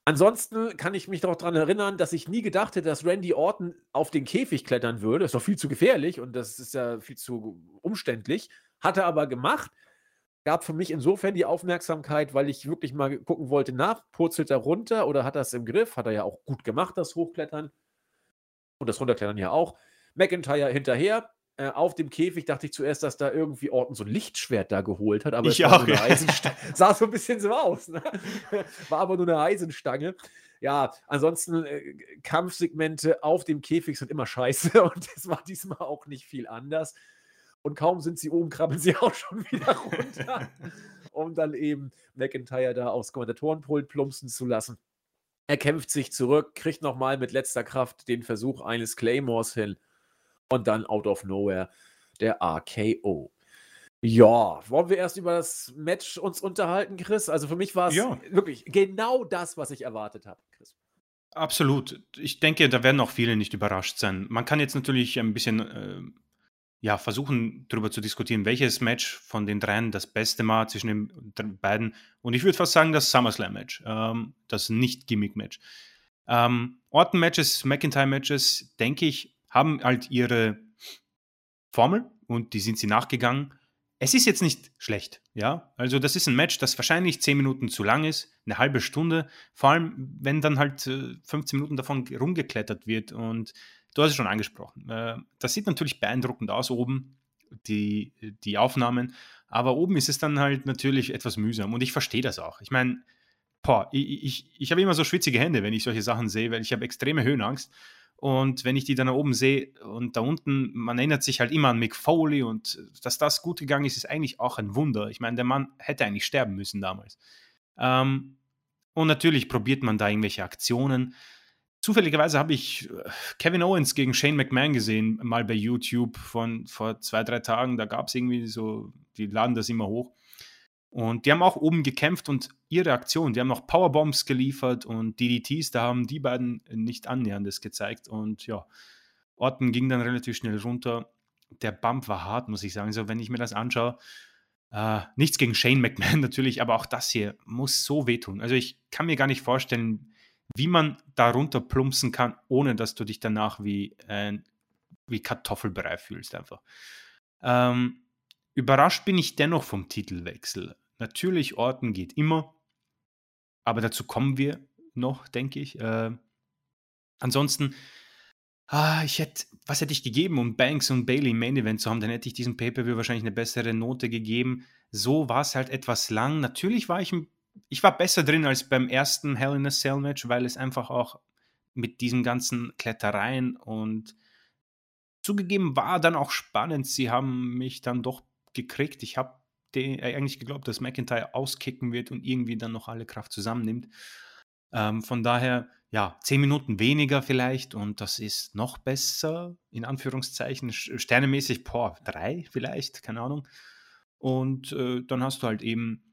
Ansonsten kann ich mich noch daran erinnern, dass ich nie gedacht hätte, dass Randy Orton auf den Käfig klettern würde. Das ist doch viel zu gefährlich und das ist ja viel zu umständlich. Hat er aber gemacht. Gab für mich insofern die Aufmerksamkeit, weil ich wirklich mal gucken wollte, na, purzelt er runter oder hat er es im Griff? Hat er ja auch gut gemacht, das Hochklettern und das Runterklettern ja auch. McIntyre hinterher. Äh, auf dem Käfig dachte ich zuerst, dass da irgendwie Orton so ein Lichtschwert da geholt hat, aber ich auch, ja. sah so ein bisschen so aus. Ne? War aber nur eine Eisenstange. Ja, ansonsten äh, Kampfsegmente auf dem Käfig sind immer scheiße und das war diesmal auch nicht viel anders. Und kaum sind sie oben, krabbeln sie auch schon wieder runter, um dann eben McIntyre da aufs Kommentatorenpult plumpsen zu lassen. Er kämpft sich zurück, kriegt nochmal mit letzter Kraft den Versuch eines Claymores hin und dann out of nowhere der RKO. Ja, wollen wir erst über das Match uns unterhalten, Chris? Also für mich war es ja. wirklich genau das, was ich erwartet habe, Chris. Absolut. Ich denke, da werden auch viele nicht überrascht sein. Man kann jetzt natürlich ein bisschen äh, ja, versuchen, darüber zu diskutieren, welches Match von den dreien das beste war zwischen den beiden. Und ich würde fast sagen, das SummerSlam-Match, ähm, das Nicht-Gimmick-Match. Ähm, Orton-Matches, McIntyre-Matches, denke ich, haben halt ihre Formel und die sind sie nachgegangen. Es ist jetzt nicht schlecht, ja. Also, das ist ein Match, das wahrscheinlich 10 Minuten zu lang ist, eine halbe Stunde. Vor allem, wenn dann halt 15 äh, Minuten davon rumgeklettert wird und Du hast es schon angesprochen. Äh, das sieht natürlich beeindruckend aus oben, die, die Aufnahmen. Aber oben ist es dann halt natürlich etwas mühsam. Und ich verstehe das auch. Ich meine, ich, ich, ich habe immer so schwitzige Hände, wenn ich solche Sachen sehe, weil ich habe extreme Höhenangst. Und wenn ich die dann da oben sehe und da unten, man erinnert sich halt immer an Mick Foley und dass das gut gegangen ist, ist eigentlich auch ein Wunder. Ich meine, der Mann hätte eigentlich sterben müssen damals. Ähm, und natürlich probiert man da irgendwelche Aktionen. Zufälligerweise habe ich äh, Kevin Owens gegen Shane McMahon gesehen, mal bei YouTube von vor zwei, drei Tagen. Da gab es irgendwie so, die laden das immer hoch. Und die haben auch oben gekämpft und ihre Aktion, die haben noch Powerbombs geliefert und DDTs, da haben die beiden nicht annäherndes gezeigt. Und ja, Orton ging dann relativ schnell runter. Der Bump war hart, muss ich sagen. So, wenn ich mir das anschaue, äh, nichts gegen Shane McMahon natürlich, aber auch das hier muss so wehtun. Also ich kann mir gar nicht vorstellen, wie man darunter plumpsen kann, ohne dass du dich danach wie, äh, wie Kartoffelbrei fühlst einfach. Ähm, überrascht bin ich dennoch vom Titelwechsel. Natürlich, Orten geht immer, aber dazu kommen wir noch, denke ich. Äh, ansonsten, ah, ich hätte, was hätte ich gegeben, um Banks und Bailey im Main Event zu haben? Dann hätte ich diesem Pay-Per-View wahrscheinlich eine bessere Note gegeben. So war es halt etwas lang. Natürlich war ich ein ich war besser drin als beim ersten Hell in a Cell Match, weil es einfach auch mit diesen ganzen Klettereien und zugegeben, war dann auch spannend. Sie haben mich dann doch gekriegt. Ich habe eigentlich geglaubt, dass McIntyre auskicken wird und irgendwie dann noch alle Kraft zusammennimmt. Ähm, von daher, ja, zehn Minuten weniger vielleicht und das ist noch besser, in Anführungszeichen, sternemäßig, boah, drei vielleicht, keine Ahnung. Und äh, dann hast du halt eben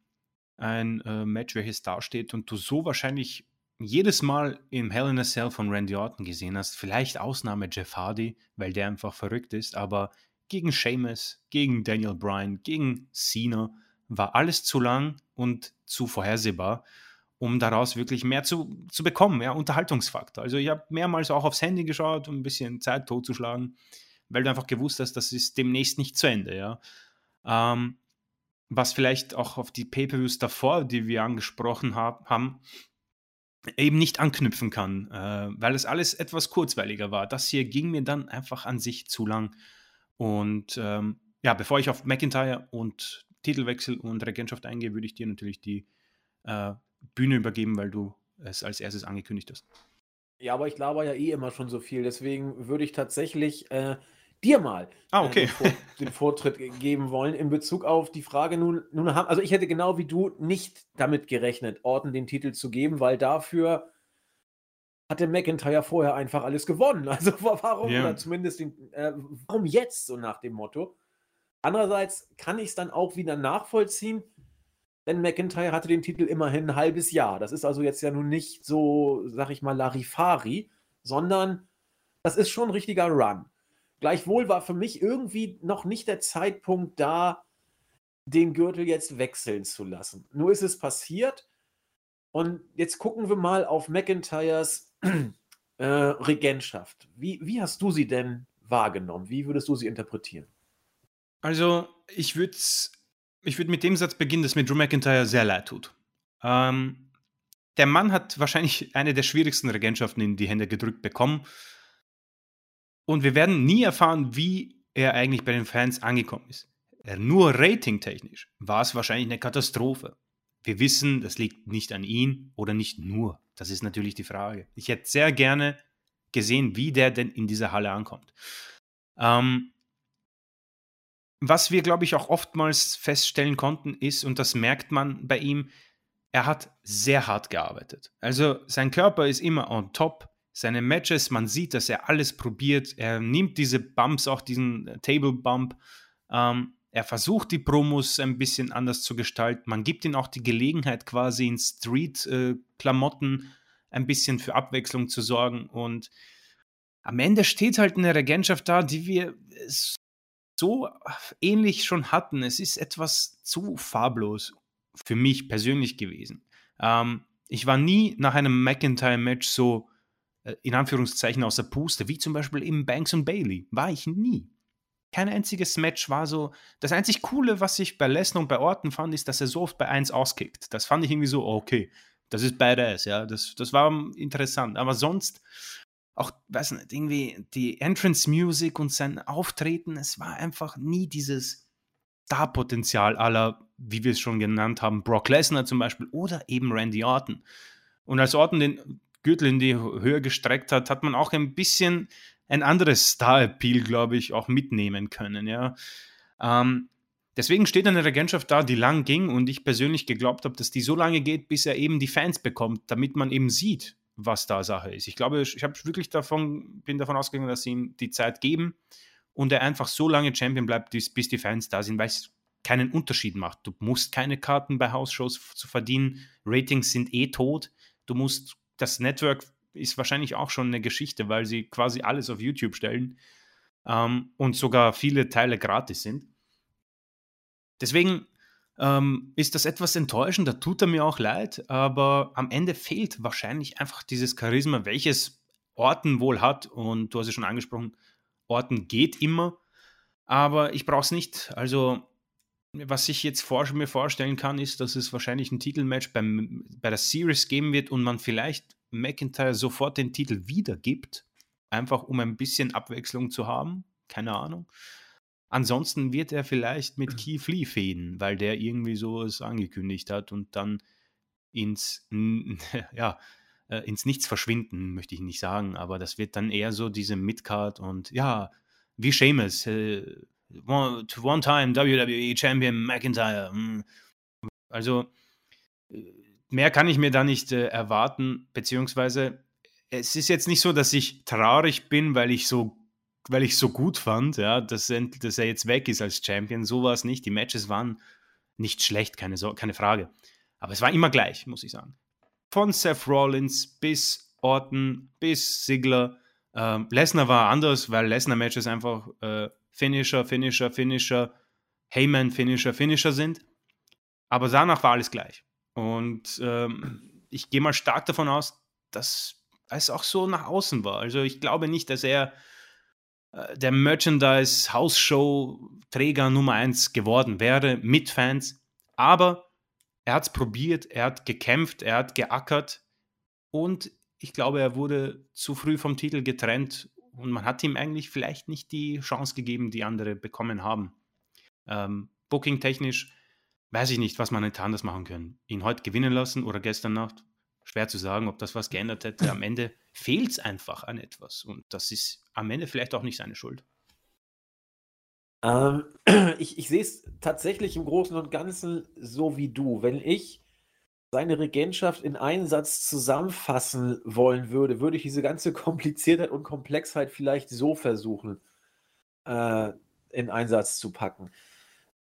ein äh, Match, welches dasteht und du so wahrscheinlich jedes Mal im Hell in a Cell von Randy Orton gesehen hast. Vielleicht Ausnahme Jeff Hardy, weil der einfach verrückt ist, aber gegen Sheamus, gegen Daniel Bryan, gegen Cena war alles zu lang und zu vorhersehbar, um daraus wirklich mehr zu, zu bekommen, ja, Unterhaltungsfaktor. Also ich habe mehrmals auch aufs Handy geschaut, um ein bisschen Zeit totzuschlagen, weil du einfach gewusst hast, das ist demnächst nicht zu Ende, ja. Ähm, was vielleicht auch auf die Pay-Per-Views davor, die wir angesprochen hab, haben, eben nicht anknüpfen kann, äh, weil es alles etwas kurzweiliger war. Das hier ging mir dann einfach an sich zu lang. Und ähm, ja, bevor ich auf McIntyre und Titelwechsel und Regentschaft eingehe, würde ich dir natürlich die äh, Bühne übergeben, weil du es als erstes angekündigt hast. Ja, aber ich laber ja eh immer schon so viel, deswegen würde ich tatsächlich äh, dir mal ah, okay. äh, den, Vor den, Vortritt geben wollen in Bezug auf die Frage nun, nun haben, also ich hätte genau wie du nicht damit gerechnet, Orton den Titel zu geben, weil dafür hatte McIntyre vorher einfach alles gewonnen. Also warum ja. oder zumindest den, äh, warum jetzt so nach dem Motto? Andererseits kann ich es dann auch wieder nachvollziehen, denn McIntyre hatte den Titel immerhin ein halbes Jahr. Das ist also jetzt ja nun nicht so, sag ich mal, Larifari, sondern das ist schon ein richtiger Run. Gleichwohl war für mich irgendwie noch nicht der Zeitpunkt da, den Gürtel jetzt wechseln zu lassen. Nur ist es passiert. Und jetzt gucken wir mal auf McIntyres äh, Regentschaft. Wie, wie hast du sie denn wahrgenommen? Wie würdest du sie interpretieren? Also, ich würde ich würd mit dem Satz beginnen, dass mir Drew McIntyre sehr leid tut. Ähm, der Mann hat wahrscheinlich eine der schwierigsten Regentschaften in die Hände gedrückt bekommen. Und wir werden nie erfahren, wie er eigentlich bei den Fans angekommen ist. Nur ratingtechnisch war es wahrscheinlich eine Katastrophe. Wir wissen, das liegt nicht an ihm oder nicht nur. Das ist natürlich die Frage. Ich hätte sehr gerne gesehen, wie der denn in dieser Halle ankommt. Ähm, was wir, glaube ich, auch oftmals feststellen konnten, ist, und das merkt man bei ihm, er hat sehr hart gearbeitet. Also sein Körper ist immer on top seine Matches, man sieht, dass er alles probiert. Er nimmt diese Bumps, auch diesen äh, Table Bump. Ähm, er versucht die Promos ein bisschen anders zu gestalten. Man gibt ihm auch die Gelegenheit, quasi in Street-Klamotten äh, ein bisschen für Abwechslung zu sorgen. Und am Ende steht halt eine Regentschaft da, die wir so ähnlich schon hatten. Es ist etwas zu farblos für mich persönlich gewesen. Ähm, ich war nie nach einem McIntyre-Match so äh, in Anführungszeichen aus der Puste, wie zum Beispiel im Banks und Bailey. War ich nie. Kein einziges Match war so. Das einzig Coole, was ich bei Lesnar und bei Orton fand, ist, dass er so oft bei 1 auskickt. Das fand ich irgendwie so, okay, das ist badass, ja. Das, das war interessant. Aber sonst, auch, weiß nicht, irgendwie die Entrance Music und sein Auftreten, es war einfach nie dieses Star-Potenzial aller, wie wir es schon genannt haben, Brock Lesnar zum Beispiel oder eben Randy Orton. Und als Orton den Gürtel in die Höhe gestreckt hat, hat man auch ein bisschen ein anderes Star-Appeal, glaube ich, auch mitnehmen können. Ja. Ähm, deswegen steht eine Regentschaft da, die lang ging und ich persönlich geglaubt habe, dass die so lange geht, bis er eben die Fans bekommt, damit man eben sieht, was da Sache ist. Ich glaube, ich habe wirklich davon, bin davon ausgegangen, dass sie ihm die Zeit geben und er einfach so lange Champion bleibt, bis, die Fans da sind, weil es keinen Unterschied macht. Du musst keine Karten bei House-Shows zu verdienen. Ratings sind eh tot. Du musst das Network ist wahrscheinlich auch schon eine Geschichte, weil sie quasi alles auf YouTube stellen ähm, und sogar viele Teile gratis sind. Deswegen ähm, ist das etwas enttäuschend, da tut er mir auch leid, aber am Ende fehlt wahrscheinlich einfach dieses Charisma, welches Orten wohl hat. Und du hast es schon angesprochen, Orten geht immer, aber ich brauche es nicht. Also was ich jetzt vor, mir vorstellen kann, ist, dass es wahrscheinlich ein Titelmatch beim, bei der Series geben wird und man vielleicht McIntyre sofort den Titel wiedergibt, einfach um ein bisschen Abwechslung zu haben. Keine Ahnung. Ansonsten wird er vielleicht mit Keith Lee fäden, weil der irgendwie sowas angekündigt hat und dann ins, ja, äh, ins Nichts verschwinden, möchte ich nicht sagen, aber das wird dann eher so diese Midcard und ja, wie Seamus, äh, one, one time WWE Champion McIntyre. Hm. Also äh, mehr kann ich mir da nicht äh, erwarten, beziehungsweise es ist jetzt nicht so, dass ich traurig bin, weil ich so, weil ich so gut fand, ja, dass, dass er jetzt weg ist als Champion. So war es nicht. Die Matches waren nicht schlecht, keine, so keine Frage. Aber es war immer gleich, muss ich sagen. Von Seth Rollins bis Orton bis Ziggler. Ähm, Lesnar war anders, weil Lesnar-Matches einfach äh, Finisher, Finisher, Finisher, Heyman, Finisher, Finisher sind. Aber danach war alles gleich. Und ähm, ich gehe mal stark davon aus, dass es auch so nach außen war. Also ich glaube nicht, dass er äh, der Merchandise-Hausshow-Träger Nummer 1 geworden wäre mit Fans. Aber er hat es probiert, er hat gekämpft, er hat geackert und ich glaube, er wurde zu früh vom Titel getrennt und man hat ihm eigentlich vielleicht nicht die Chance gegeben, die andere bekommen haben. Ähm, Booking-technisch weiß ich nicht, was man hätte anders machen können. Ihn heute gewinnen lassen oder gestern Nacht, schwer zu sagen, ob das was geändert hätte. Am Ende fehlt es einfach an etwas und das ist am Ende vielleicht auch nicht seine Schuld. Ähm, ich ich sehe es tatsächlich im Großen und Ganzen so wie du. Wenn ich seine Regentschaft in einen Satz zusammenfassen wollen würde, würde ich diese ganze Kompliziertheit und Komplexheit vielleicht so versuchen, äh, in einen Satz zu packen.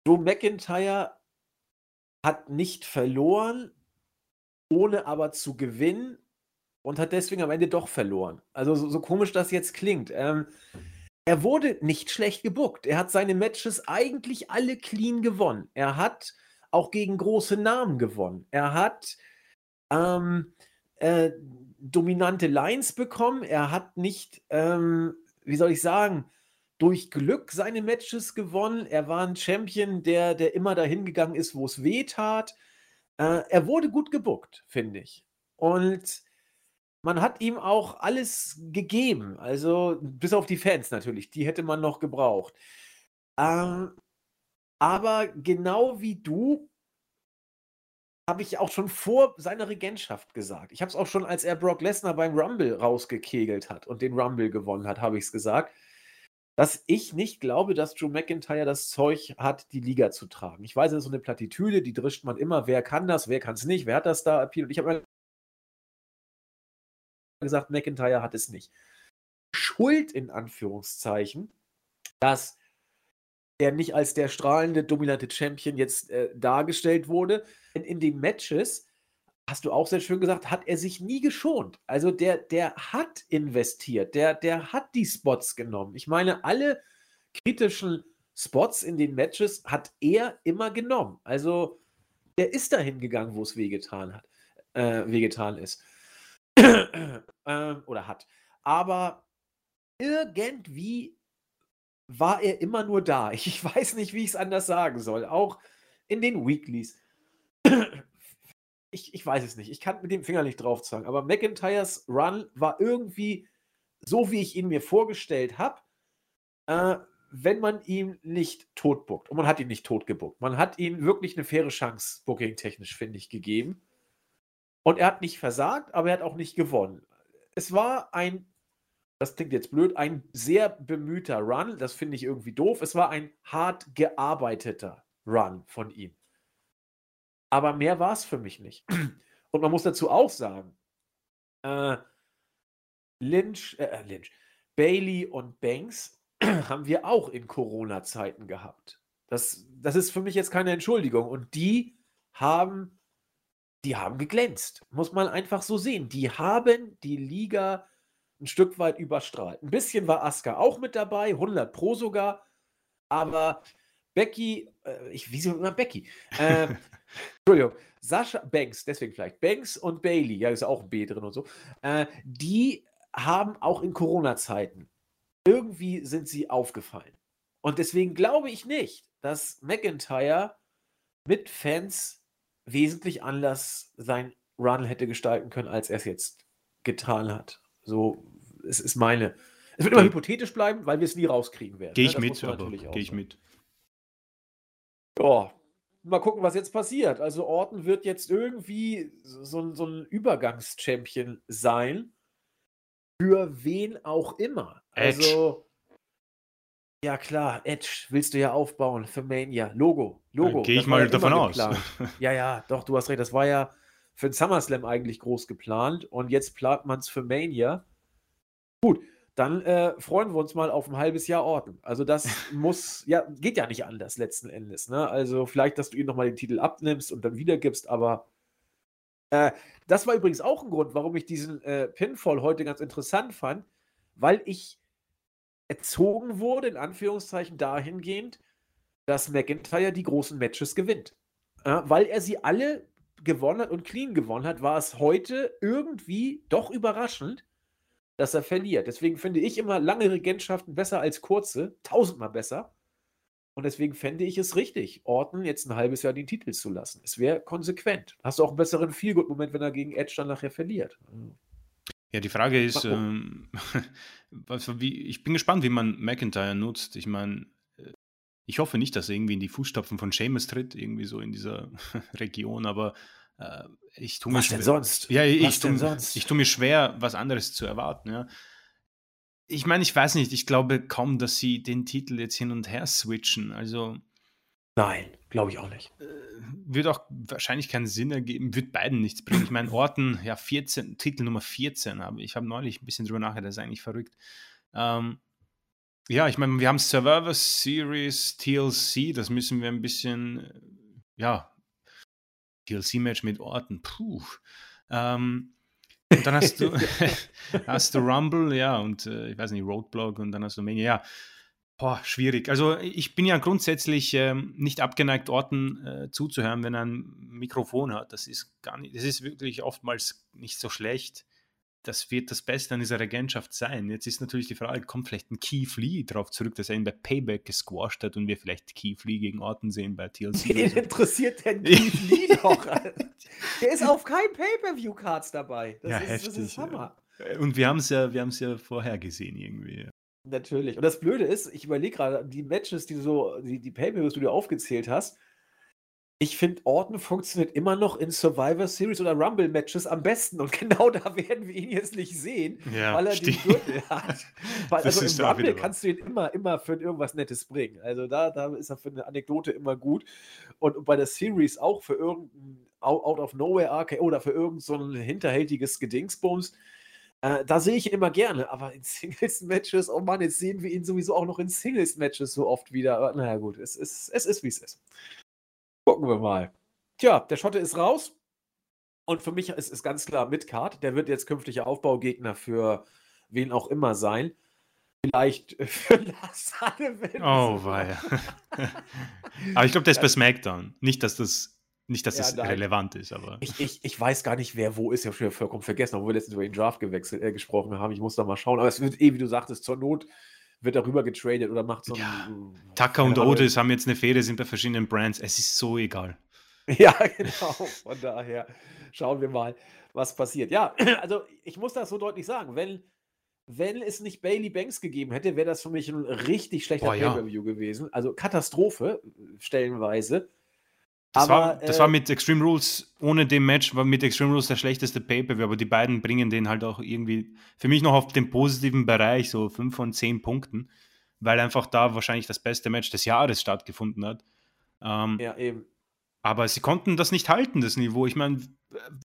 Joe McIntyre hat nicht verloren, ohne aber zu gewinnen und hat deswegen am Ende doch verloren. Also so, so komisch das jetzt klingt. Ähm, er wurde nicht schlecht gebuckt. Er hat seine Matches eigentlich alle clean gewonnen. Er hat auch gegen große Namen gewonnen. Er hat ähm, äh, dominante Lines bekommen. Er hat nicht, ähm, wie soll ich sagen, durch Glück seine Matches gewonnen. Er war ein Champion, der, der immer dahin gegangen ist, wo es weh tat. Äh, er wurde gut gebuckt, finde ich. Und man hat ihm auch alles gegeben. Also, bis auf die Fans natürlich, die hätte man noch gebraucht. Ähm, aber genau wie du habe ich auch schon vor seiner Regentschaft gesagt. Ich habe es auch schon, als er Brock Lesnar beim Rumble rausgekegelt hat und den Rumble gewonnen hat, habe ich es gesagt, dass ich nicht glaube, dass Drew McIntyre das Zeug hat, die Liga zu tragen. Ich weiß, das ist so eine Plattitüde, die drischt man immer. Wer kann das, wer kann es nicht, wer hat das da? Und ich habe gesagt, McIntyre hat es nicht. Schuld in Anführungszeichen, dass er nicht als der strahlende, dominante Champion jetzt äh, dargestellt wurde. In, in den Matches, hast du auch sehr schön gesagt, hat er sich nie geschont. Also der, der hat investiert, der, der hat die Spots genommen. Ich meine, alle kritischen Spots in den Matches hat er immer genommen. Also der ist dahin gegangen, wo es wehgetan hat, äh, wehgetan ist. ähm, oder hat. Aber irgendwie war er immer nur da. Ich weiß nicht, wie ich es anders sagen soll. Auch in den Weeklies. Ich, ich weiß es nicht. Ich kann mit dem Finger nicht drauf zeigen. Aber McIntyres Run war irgendwie so, wie ich ihn mir vorgestellt habe, äh, wenn man ihn nicht totbuckt. Und man hat ihn nicht totgebuckt. Man hat ihm wirklich eine faire Chance, booking-technisch, finde ich, gegeben. Und er hat nicht versagt, aber er hat auch nicht gewonnen. Es war ein, das klingt jetzt blöd, ein sehr bemühter Run. Das finde ich irgendwie doof. Es war ein hart gearbeiteter Run von ihm. Aber mehr war es für mich nicht. Und man muss dazu auch sagen, äh, Lynch, äh, äh Lynch, Bailey und Banks haben wir auch in Corona-Zeiten gehabt. Das, das ist für mich jetzt keine Entschuldigung. Und die haben die haben geglänzt. Muss man einfach so sehen. Die haben die Liga ein Stück weit überstrahlt. Ein bisschen war Asuka auch mit dabei, 100 Pro sogar. Aber Becky, äh, ich, wie immer Becky? Äh, Entschuldigung, Sascha Banks, deswegen vielleicht Banks und Bailey, ja, ist auch ein B drin und so. Äh, die haben auch in Corona-Zeiten irgendwie sind sie aufgefallen. Und deswegen glaube ich nicht, dass McIntyre mit Fans wesentlich anders sein Run hätte gestalten können, als er es jetzt getan hat. So, es ist meine. Es wird immer hypothetisch bleiben, weil wir es nie rauskriegen werden. Gehe ne? ich ne? mit, aber gehe ich mit. Ja, mal gucken, was jetzt passiert. Also Orton wird jetzt irgendwie so, so ein Übergangschampion sein. Für wen auch immer. Also Ja, klar, Edge willst du ja aufbauen für Mania. Logo, Logo. Gehe ich mal ja davon aus. Ja, ja, doch, du hast recht. Das war ja für den SummerSlam eigentlich groß geplant und jetzt plant man es für Mania. Gut, dann äh, freuen wir uns mal auf ein halbes Jahr Orton. Also das muss, ja, geht ja nicht anders letzten Endes. Ne? Also vielleicht, dass du ihm nochmal den Titel abnimmst und dann wiedergibst, aber äh, das war übrigens auch ein Grund, warum ich diesen äh, Pinfall heute ganz interessant fand, weil ich erzogen wurde, in Anführungszeichen dahingehend, dass McIntyre die großen Matches gewinnt. Ja, weil er sie alle gewonnen hat und clean gewonnen hat, war es heute irgendwie doch überraschend, dass er verliert. Deswegen finde ich immer lange Regentschaften besser als kurze, tausendmal besser. Und deswegen fände ich es richtig, Orton jetzt ein halbes Jahr den Titel zu lassen. Es wäre konsequent. Hast du auch einen besseren Feelgood-Moment, wenn er gegen Edge dann nachher verliert. Ja, die Frage ist, ähm, ich bin gespannt, wie man McIntyre nutzt. Ich meine, ich hoffe nicht, dass er irgendwie in die Fußstapfen von Seamus tritt, irgendwie so in dieser Region, aber äh, ich tue mir Was denn schwer- sonst? Ja, ich, Was ich, tu, denn sonst? ich tue mir schwer, was anderes zu erwarten. Ja. Ich meine, ich weiß nicht, ich glaube kaum, dass sie den Titel jetzt hin und her switchen. Also Nein, glaube ich auch nicht. äh, wird auch wahrscheinlich keinen Sinn ergeben, wird beiden nichts bringen. Ich meine, Orton, ja, 14, Titel Nummer 14, aber ich habe neulich ein bisschen drüber nachgedacht, das ist eigentlich verrückt. Ähm, ja, ich meine, wir haben Survivor Series TLC, das müssen wir ein bisschen, äh, ja, TLC-Match mit Orton, puh. Ähm, und dann hast du, hast du Rumble, ja, und äh, ich weiß nicht, Roadblock und dann hast du Mania, ja. Boah, schwierig. Also ich bin ja grundsätzlich ähm, nicht abgeneigt, Orten äh, zuzuhören, wenn er ein Mikrofon hat. Das ist gar nicht, das ist wirklich oftmals nicht so schlecht. Das wird das Beste an dieser Regentschaft sein. Jetzt ist natürlich die Frage, kommt vielleicht ein Keith Lee darauf zurück, dass er ihn bei Payback gesquasht hat und wir vielleicht Keith Lee gegen Orton sehen bei TLC. Wen so. interessiert denn Keith Lee noch? Der ist auf keinem Pay-Per-View-Cards dabei. Das Ja, ist, Das heftig, ist Hammer. Und wir haben es ja, wir haben es ja vorher gesehen irgendwie. Natürlich. Und das Blöde ist, ich überlege gerade, die Matches, die du so, die, die Pay-Per-Views, die du aufgezählt hast, ich finde, Orton funktioniert immer noch in Survivor Series oder Rumble-Matches am besten. Und genau da werden wir ihn jetzt nicht sehen, Ja, weil er den stimmt. Gürtel hat. Weil, Das also im Rumble kannst du ihn immer, immer für irgendwas Nettes bringen. Also da, da ist er für eine Anekdote immer gut. Und bei der Series auch für irgendein Out of Nowhere RKO oder für irgend so ein hinterhältiges Gedingsbums. Äh, da sehe ich ihn immer gerne, aber in Singles-Matches, oh Mann, jetzt sehen wir ihn sowieso auch noch in Singles-Matches so oft wieder. Aber naja, gut, es ist, es ist wie es ist. Gucken wir mal. Tja, der Schotte ist raus. Und für mich ist es ganz klar Midcard. Der wird jetzt künftiger Aufbaugegner für wen auch immer sein. Vielleicht äh, für Lasagne, wenn Oh, weia. aber ich glaube, der ist bei. SmackDown. Nicht, dass das, nicht, dass Ja, das nein. relevant ist, aber. Ich, ich, ich weiß gar nicht, wer wo ist. Ich habe schon vollkommen vergessen, obwohl wir letztens über den Draft gewechselt, äh, gesprochen haben. Ich muss da mal schauen. Aber es wird eh, wie du sagtest, zur Not wird darüber getradet oder macht so ein. Ja, äh, Tucker und. Otis haben jetzt eine Fehde, sind bei verschiedenen Brands. Es ist so egal. Ja, genau. Von daher schauen wir mal, was passiert. Ja, also ich muss das so deutlich sagen. Wenn, wenn es nicht Bailey Banks gegeben hätte, wäre das für mich ein richtig schlechter Boah, ja. Pay-Per-View gewesen. Also Katastrophe, stellenweise. Das, Aber, war, das äh, war mit Extreme Rules, ohne dem Match, war mit Extreme Rules der schlechteste Pay-Per-View, aber die beiden bringen den halt auch irgendwie, für mich noch auf den positiven Bereich, so 5 von 10 Punkten, weil einfach da wahrscheinlich das beste Match des Jahres stattgefunden hat. Ähm, Ja, eben. Aber sie konnten das nicht halten, das Niveau. Ich meine,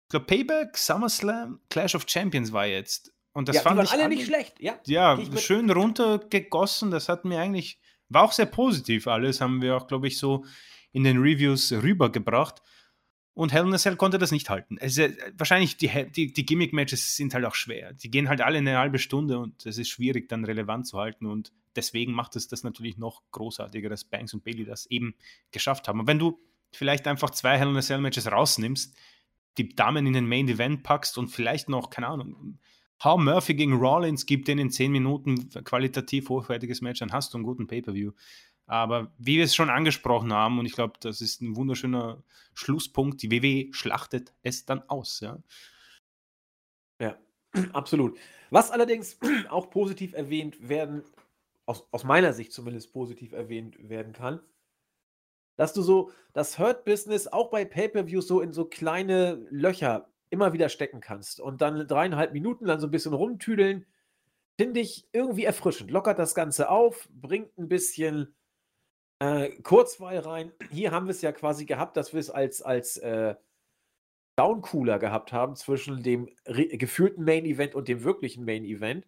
Payback, SummerSlam, Clash of Champions war jetzt. Und das ja, die fand waren ich alle nicht schlecht. Ja, Ja, schön runtergegossen. Das hat mir eigentlich, war auch sehr positiv alles, haben wir auch, glaube ich, so in den Reviews rübergebracht. Und Hell in a Cell konnte das nicht halten. Äh, wahrscheinlich die, die, die Gimmick-Matches sind halt auch schwer. Die gehen halt alle eine halbe Stunde und es ist schwierig, dann relevant zu halten. Und deswegen macht es das natürlich noch großartiger, dass Banks und Bailey das eben geschafft haben. Und wenn du vielleicht einfach zwei Hell in a Cell-Matches rausnimmst, die Damen in den Main Event packst und vielleicht noch, keine Ahnung, How Murphy gegen Rollins gibt den in 10 Minuten qualitativ hochwertiges Match, dann hast du einen guten Pay-Per-View. Aber wie wir es schon angesprochen haben, und ich glaube, das ist ein wunderschöner Schlusspunkt, die WWE schlachtet es dann aus. Ja? Ja, absolut. Was allerdings auch positiv erwähnt werden, aus, aus meiner Sicht zumindest positiv erwähnt werden kann, dass du so das Hurt-Business auch bei Pay-Per-Views so in so kleine Löcher immer wieder stecken kannst und dann dreieinhalb Minuten dann so ein bisschen rumtüdeln. finde ich irgendwie erfrischend. Lockert das Ganze auf, bringt ein bisschen äh, Kurzweil rein. Hier haben wir es ja quasi gehabt, dass wir es als, als äh, Downcooler gehabt haben zwischen dem gefühlten Main Event und dem wirklichen Main Event.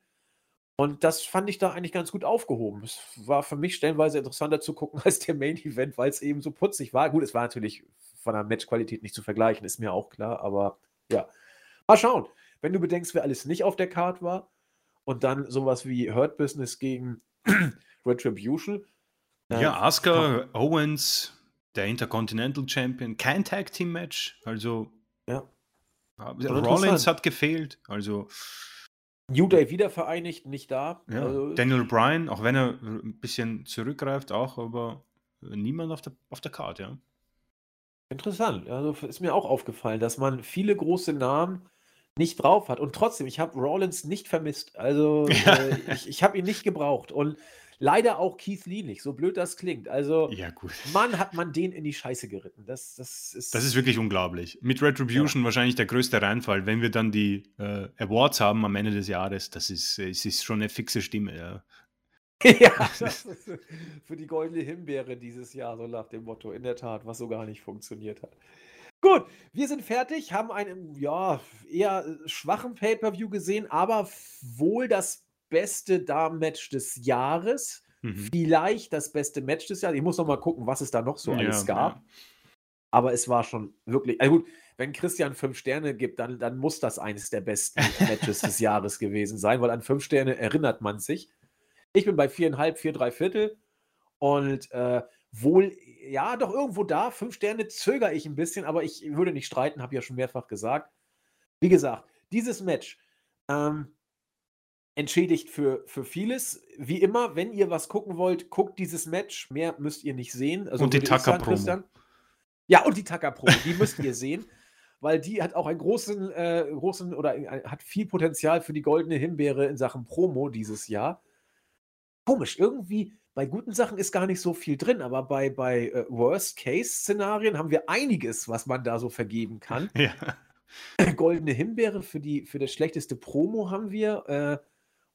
Und das fand ich da eigentlich ganz gut aufgehoben. Es war für mich stellenweise interessanter zu gucken als der Main Event, weil es eben so putzig war. Gut, es war natürlich von der Matchqualität nicht zu vergleichen, ist mir auch klar, aber ja. Mal schauen. Wenn du bedenkst, wer alles nicht auf der Card war und dann sowas wie Hurt Business gegen Retribution. Äh, ja, Asuka, Owens, der Intercontinental Champion, kein Tag Team Match, also ja. Rollins hat gefehlt, also New Day wieder vereinigt, nicht da. Ja. Also, Daniel Bryan, auch wenn er ein bisschen zurückgreift, auch, aber niemand auf der, auf der Karte, ja. Interessant. Also ist mir auch aufgefallen, dass man viele große Namen nicht drauf hat. Und trotzdem, ich habe Rollins nicht vermisst. Also ja. äh, ich, ich habe ihn nicht gebraucht. Und leider auch Keith Lee nicht, so blöd das klingt. Also, ja, gut. Mann, hat man den in die Scheiße geritten. Das, das, ist, das ist wirklich unglaublich. Mit Retribution ja. wahrscheinlich der größte Reinfall. Wenn wir dann die äh, Awards haben am Ende des Jahres, das ist, es ist schon eine fixe Stimme. Ja. ja, für die goldene Himbeere dieses Jahr, so nach dem Motto, in der Tat, was so gar nicht funktioniert hat. Gut, wir sind fertig, haben einen ja, eher schwachen Pay-Per-View gesehen, aber wohl das beste Damen-Match des Jahres. Mhm. Vielleicht das beste Match des Jahres. Ich muss noch mal gucken, was es da noch so alles ja, gab. Ja. Aber es war schon wirklich. Also gut, wenn Christian fünf Sterne gibt, dann, dann muss das eines der besten Matches des Jahres gewesen sein, weil an fünf Sterne erinnert man sich. Ich bin bei viereinhalb, vier, drei Viertel. Und äh, wohl, ja, doch irgendwo da. Fünf Sterne zögere ich ein bisschen, aber ich würde nicht streiten, habe ja schon mehrfach gesagt. Wie gesagt, dieses Match ähm, entschädigt für, für vieles. Wie immer, wenn ihr was gucken wollt, guckt dieses Match. Mehr müsst ihr nicht sehen. Also und die Tucker-Promo. Ja, und die Tucker-Promo, die müsst ihr sehen. Weil die hat auch einen großen, äh, großen oder äh, hat viel Potenzial für die goldene Himbeere in Sachen Promo dieses Jahr. Komisch, irgendwie bei guten Sachen ist gar nicht so viel drin, aber bei, bei äh, Worst-Case-Szenarien haben wir einiges, was man da so vergeben kann. Ja. Goldene Himbeere für, die, für das schlechteste Promo haben wir.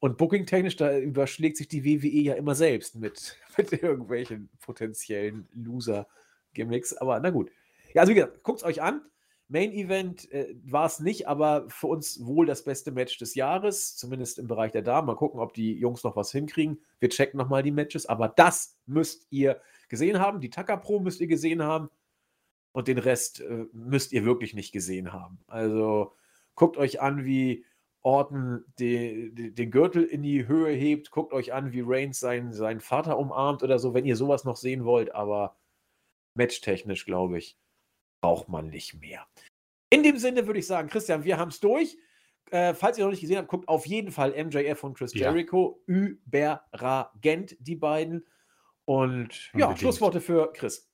Und booking-technisch, da überschlägt sich die WWE ja immer selbst mit, mit irgendwelchen potenziellen Loser-Gimmicks. Aber na gut. Ja, also wie gesagt, guckt es euch an. Main Event äh, war es nicht, aber für uns wohl das beste Match des Jahres, zumindest im Bereich der Damen. Mal gucken, ob die Jungs noch was hinkriegen. Wir checken nochmal die Matches, aber das müsst ihr gesehen haben. Die Tucker Pro müsst ihr gesehen haben und den Rest äh, müsst ihr wirklich nicht gesehen haben. Also guckt euch an, wie Orton die, den Gürtel in die Höhe hebt. Guckt euch an, wie Reigns seinen, seinen Vater umarmt oder so, wenn ihr sowas noch sehen wollt. Aber matchtechnisch, glaube ich, braucht man nicht mehr. In dem Sinne würde ich sagen, Christian, wir haben es durch. Äh, falls ihr noch nicht gesehen habt, guckt auf jeden Fall MJF und Chris ja. Jericho. Überragend, die beiden. Und ja, unbedingt. Schlussworte für Chris.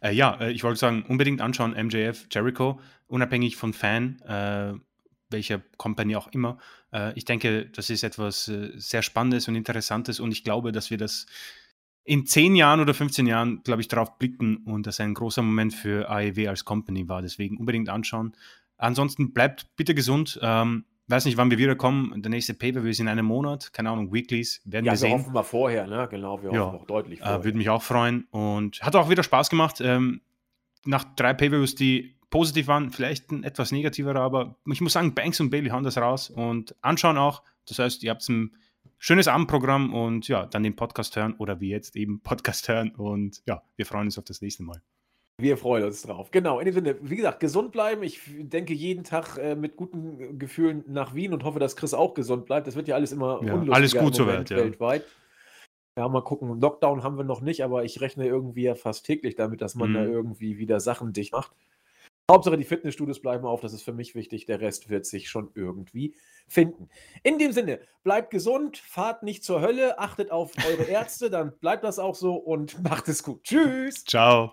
Äh, ja, äh, ich wollte sagen, unbedingt anschauen, MJF, Jericho, unabhängig von Fan. Äh, welcher Company auch immer. Äh, ich denke, das ist etwas äh, sehr Spannendes und Interessantes und ich glaube, dass wir das in 10 Jahren oder 15 Jahren, glaube ich, darauf blicken und das ein großer Moment für AEW als Company war. Deswegen unbedingt anschauen. Ansonsten bleibt bitte gesund. Ähm, weiß nicht, wann wir wiederkommen. Der nächste Paper ist in einem Monat. Keine Ahnung, Weeklies werden ja, wir sehen. Ja, wir hoffen mal vorher, ne? Genau, wir hoffen ja, auch deutlich äh, vorher. Äh, Würde mich auch freuen und hat auch wieder Spaß gemacht. Ähm, nach drei Pay-Per-Views, die positiv waren, vielleicht ein etwas negativerer, aber ich muss sagen, Banks und Bailey hauen das raus und anschauen auch. Das heißt, ihr habt ein schönes Abendprogramm und ja, dann den Podcast hören oder wie jetzt eben Podcast hören und ja, wir freuen uns auf das nächste Mal. Wir freuen uns drauf. Genau, in dem Sinne, wie gesagt, gesund bleiben. Ich denke jeden Tag äh, mit guten Gefühlen nach Wien und hoffe, dass Chris auch gesund bleibt. Das wird ja alles immer ja, Alles gut soweit, ja. weltweit. Ja, mal gucken. Lockdown haben wir noch nicht, aber ich rechne irgendwie ja fast täglich damit, dass man mhm. da irgendwie wieder Sachen dicht macht. Hauptsache die Fitnessstudios bleiben auf, das ist für mich wichtig. Der Rest wird sich schon irgendwie finden. In dem Sinne, bleibt gesund, fahrt nicht zur Hölle, achtet auf eure Ärzte, dann bleibt das auch so und macht es gut. Tschüss. Ciao.